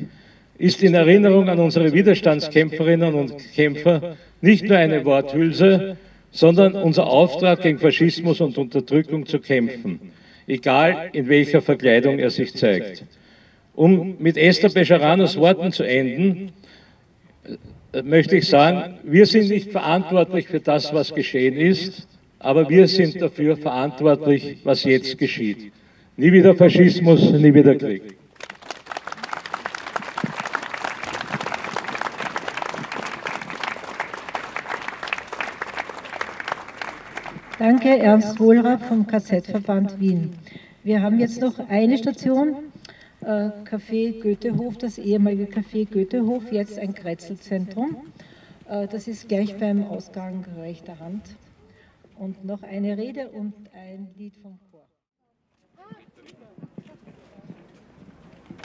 [SPEAKER 13] ist in Erinnerung an unsere Widerstandskämpferinnen und Kämpfer nicht nur eine Worthülse, sondern unser Auftrag gegen Faschismus und Unterdrückung zu kämpfen, egal in welcher Verkleidung er sich zeigt. Um mit Esther Bescharanos Worten zu enden, äh, möchte ich sagen, wir sind nicht verantwortlich für das, was geschehen ist, aber wir sind dafür verantwortlich, was jetzt geschieht. Nie wieder Faschismus, nie wieder Krieg.
[SPEAKER 5] Danke, Ernst Wohlrath vom Kassettverband Wien. Wir haben jetzt noch eine Station, äh, Café Goethehof, das ehemalige Café Goethehof, jetzt ein Kretzelzentrum. Äh, das ist gleich beim Ausgang rechter Hand. Und noch eine Rede und ein Lied vom Chor.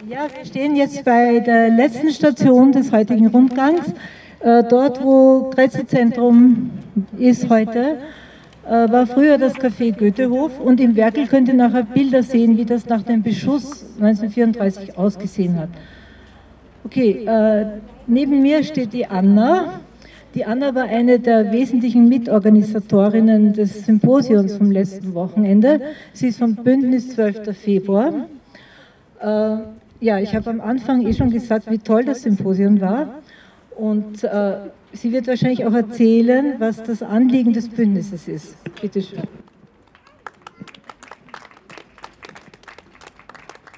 [SPEAKER 5] Ja, wir stehen jetzt bei der letzten Station des heutigen Rundgangs. Äh, dort, wo Kretzelzentrum ist heute, war früher das Café Goethehof und im Werkel könnt ihr nachher Bilder sehen, wie das nach dem Beschuss 1934 ausgesehen hat. Okay, äh, neben mir steht die Anna, Die Anna war eine der wesentlichen Mitorganisatorinnen des Symposiums vom letzten Wochenende. Sie ist vom Bündnis 12. Februar. Äh, ja, ich habe am Anfang eh schon gesagt, wie toll das Symposium war. Und äh, sie wird wahrscheinlich auch erzählen, was das Anliegen des Bündnisses ist. Bitte schön.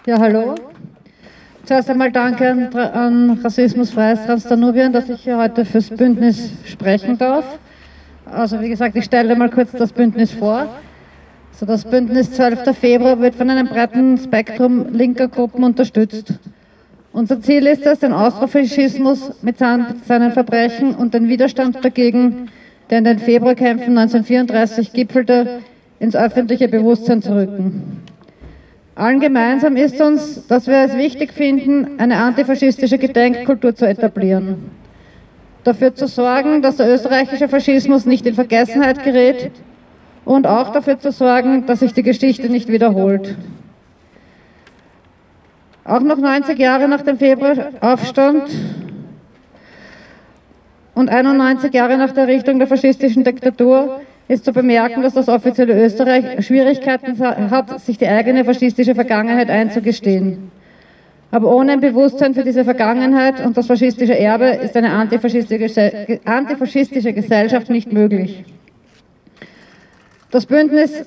[SPEAKER 14] Ja, hallo. Zuerst einmal danke an, an Rassismusfreies Transdanubien, dass ich hier heute fürs Bündnis sprechen darf. Also wie gesagt, ich stelle mal kurz das Bündnis vor. So, das Bündnis 12. Februar wird von einem breiten Spektrum linker Gruppen unterstützt. Unser Ziel ist es, den Austrofaschismus mit seinen Verbrechen und den Widerstand dagegen, der in den Februarkämpfen 1934 gipfelte, ins öffentliche Bewusstsein zu rücken. Allen gemeinsam ist uns, dass wir es wichtig finden, eine antifaschistische Gedenkkultur zu etablieren. Dafür zu sorgen, dass der österreichische Faschismus nicht in Vergessenheit gerät und auch dafür zu sorgen, dass sich die Geschichte nicht wiederholt. Auch noch 90 Jahre nach dem Februaraufstand und 91 Jahre nach der Errichtung der faschistischen Diktatur ist zu bemerken, dass das offizielle Österreich Schwierigkeiten hat, sich die eigene faschistische Vergangenheit einzugestehen. Aber ohne ein Bewusstsein für diese Vergangenheit und das faschistische Erbe ist eine antifaschistische, antifaschistische Gesellschaft nicht möglich. Das Bündnis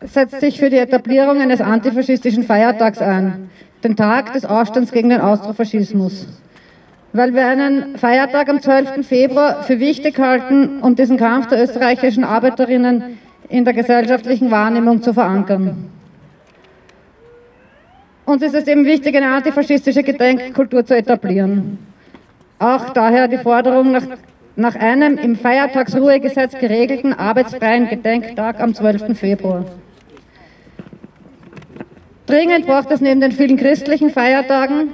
[SPEAKER 14] setzt sich für die Etablierung eines antifaschistischen Feiertags ein, den Tag des Aufstands gegen den Austrofaschismus weil wir einen Feiertag am 12. Februar für wichtig halten, um diesen Kampf der österreichischen Arbeiterinnen in der gesellschaftlichen Wahrnehmung zu verankern. Uns ist es eben wichtig, eine antifaschistische Gedenkkultur zu etablieren. Auch daher die Forderung nach, nach einem im Feiertagsruhegesetz geregelten arbeitsfreien Gedenktag am 12. Februar. Dringend braucht es neben den vielen christlichen Feiertagen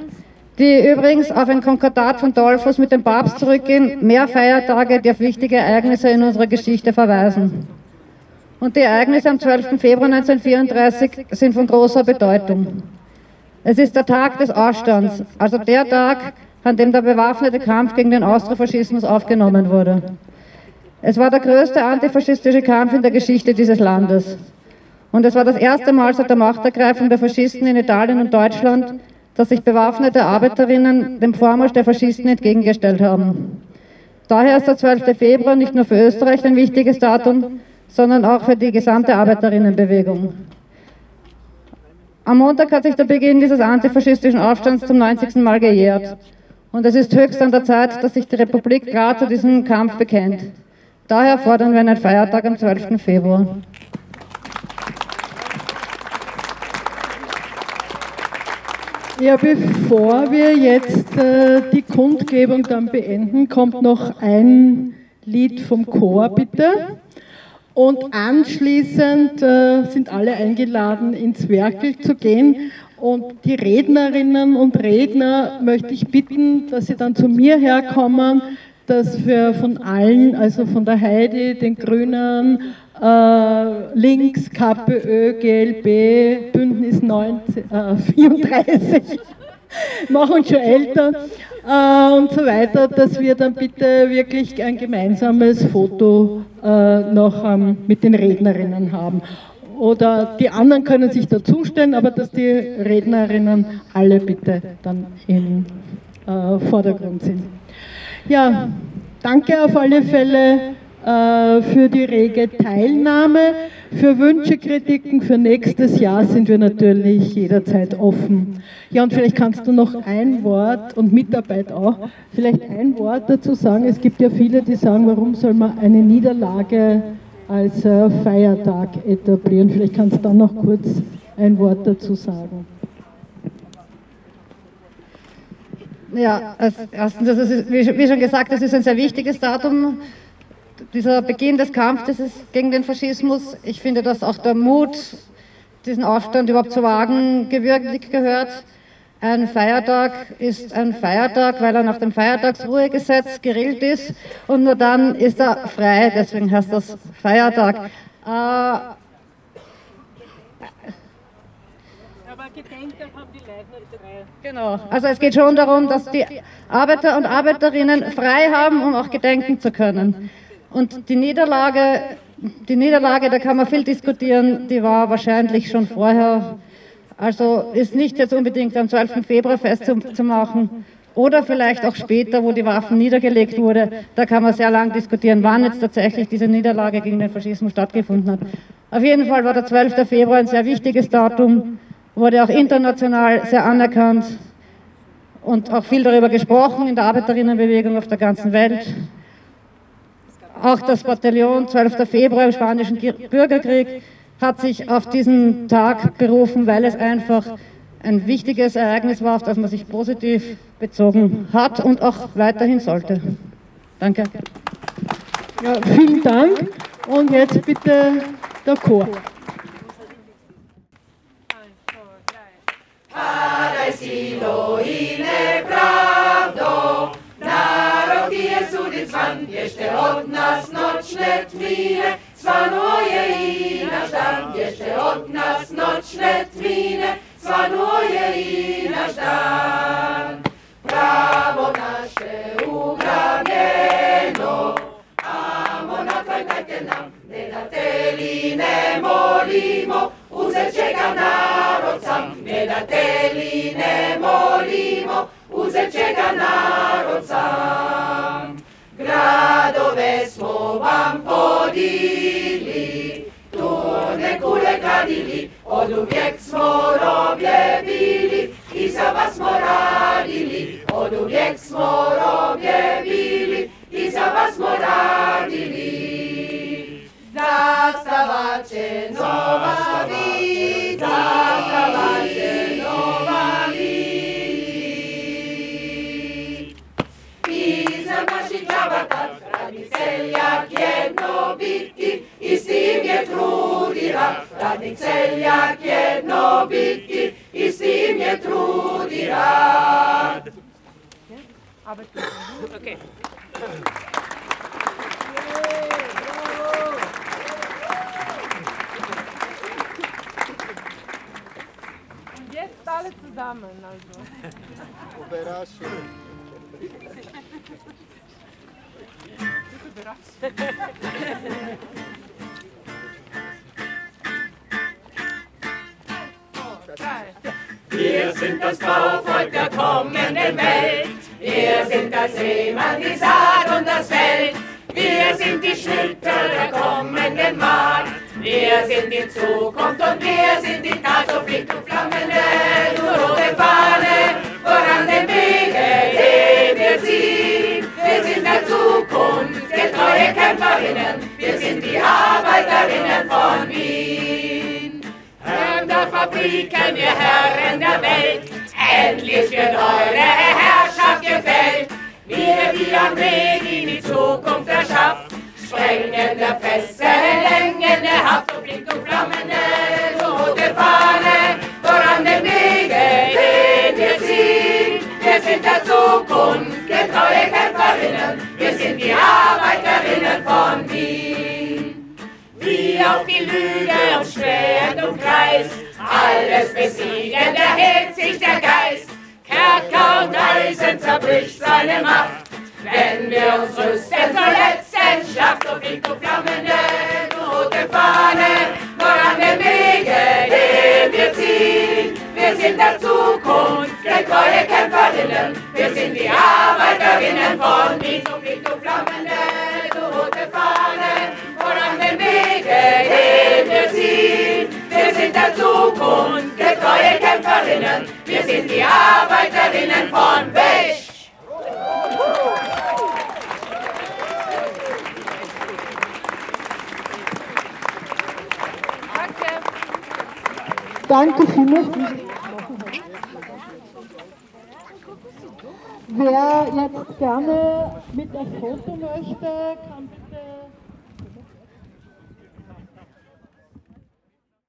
[SPEAKER 14] die übrigens auf ein Konkordat von Dolphus mit dem Papst zurückgehen, mehr Feiertage, die auf wichtige Ereignisse in unserer Geschichte verweisen. Und die Ereignisse am 12. Februar 1934 sind von großer Bedeutung. Es ist der Tag des Ausstands, also der Tag, an dem der bewaffnete Kampf gegen den Austrofaschismus aufgenommen wurde. Es war der größte antifaschistische Kampf in der Geschichte dieses Landes. Und es war das erste Mal seit der Machtergreifung der Faschisten in Italien und Deutschland, dass sich bewaffnete Arbeiterinnen dem Vormarsch der Faschisten entgegengestellt haben. Daher ist der 12. Februar nicht nur für Österreich ein wichtiges Datum, sondern auch für die gesamte Arbeiterinnenbewegung. Am Montag hat sich der Beginn dieses antifaschistischen Aufstands zum 90. Mal gejährt. Und es ist höchst an der Zeit, dass sich die Republik klar zu diesem Kampf bekennt. Daher fordern wir einen Feiertag am 12. Februar.
[SPEAKER 2] Ja, bevor wir jetzt äh, die Kundgebung dann beenden, kommt noch ein Lied vom Chor, bitte. Und anschließend äh, sind alle eingeladen, ins Werkel zu gehen. Und die Rednerinnen und Redner möchte ich bitten, dass sie dann zu mir herkommen, dass wir von allen, also von der Heidi, den Grünen, äh, links KPÖ, GLB, Bündnis 19, äh, 34, machen uns schon älter äh, und so weiter, dass wir dann bitte wirklich ein gemeinsames Foto äh, noch ähm, mit den Rednerinnen haben. Oder die anderen können sich dazustellen, aber dass die Rednerinnen alle bitte dann im äh, Vordergrund sind. Ja, danke auf alle Fälle äh, für die rege Teilnahme. Für Wünsche, Kritiken für nächstes Jahr sind wir natürlich jederzeit offen. Ja, und vielleicht kannst du noch ein Wort und Mitarbeit auch, vielleicht ein Wort dazu sagen. Es gibt ja viele, die sagen, warum soll man eine Niederlage als äh, Feiertag etablieren? Vielleicht kannst du dann noch kurz ein Wort dazu sagen.
[SPEAKER 14] Ja, als erstens, das ist, wie schon gesagt, das ist ein sehr wichtiges Datum. Dieser Beginn des Kampfes gegen den Faschismus, ich finde, dass auch der Mut, diesen Aufstand überhaupt zu wagen, gewürdigt gehört. Ein Feiertag ist ein Feiertag, weil er nach dem Feiertagsruhegesetz geregelt ist. Und nur dann ist er frei, deswegen heißt das Feiertag. Äh, Genau. Also es geht schon darum, dass die Arbeiter und Arbeiterinnen frei haben, um auch gedenken zu können. Und die Niederlage, die Niederlage, da kann man viel diskutieren, die war wahrscheinlich schon vorher. Also ist nicht jetzt unbedingt am 12. Februar festzumachen oder vielleicht auch später, wo die Waffen niedergelegt wurde. Da kann man sehr lang diskutieren, wann jetzt tatsächlich diese Niederlage gegen den Faschismus stattgefunden hat. Auf jeden Fall war der 12. Februar ein sehr wichtiges Datum, wurde auch international sehr anerkannt und auch viel darüber gesprochen in der Arbeiterinnenbewegung auf der ganzen Welt. Auch das Bataillon 12. Februar im Spanischen Bürgerkrieg hat sich auf diesen Tag berufen, weil es einfach ein wichtiges Ereignis war, auf das man sich positiv bezogen hat und auch weiterhin sollte. Danke.
[SPEAKER 2] Ja, vielen Dank. Und jetzt bitte der Chor.
[SPEAKER 4] Padaj sido i nepravdo, narod je sudit zvan, jeszcze od nas noćne tvine, svanuje i naš dan, jeszcze od nas noćne tvine, svanuje i naš dan. Pravo naše ugrabljeno, amo natrajtajte nam, ne da teli ne molimo, uzet će ga narod sam, ne da teli ne molimo, uzet će ga narod sam. Gradove smo vam podigli, turne kule gradili, od uvijek smo roblje bili, i za vas smo radili, od uvijek smo roblje za was moradili. Zastawacie nowa wid, zastawacie nowa wid. I za nasi dziabata radni seljak jedno bitki i s tim je trudila. Radnik seljak jedno bitki i s tim je trudila.
[SPEAKER 15] Okay. Und jetzt alle zusammen, also.
[SPEAKER 16] Überraschung.
[SPEAKER 4] Wir sind das Kaufvolk der kommenden Welt. Wir sind das Seemann, die Saat und das Feld. Wir sind die Schnitter der kommenden Markt. Wir sind die Zukunft und wir sind die Tat, so fliegt und flammende, du rote Fahne, voran den Wege, den wir ziehen. Wir sind der Zukunft, getreue Kämpferinnen, wir sind die Arbeiterinnen von Wien. Herren der Fabriken, ihr Herren der Welt, endlich wird eure Herrschaft gefällt. Wir, die am Weg in die Zukunft erschafft, sprengen der Fässer, Längen der Haft und blinkt und flammende rote Fahne voran den Wege, den wir ziehen. Wir sind der Zukunft, getreue Kämpferinnen, wir sind die Arbeiterinnen von Wien. Wie auf die Lüge und Schwert und Kreis, alles besiegen, erhebt sich der Geist. Und Eisen zerbricht seine Macht. Wenn wir uns rüsten zur letzten Schlacht, so fliegt du flammende rote Fahne, voran den Wege, den wir ziehen. Wir sind der Zukunft, getreue Kämpferinnen, wir sind die Arbeiterinnen von Wien. So fliegt du flammende rote Fahne, voran den Wege, den wir ziehen. Der Zukunft, getreue Kämpferinnen, wir sind die Arbeiterinnen von Wech.
[SPEAKER 2] Danke vielmals. Wer jetzt gerne mit auf Foto möchte, kann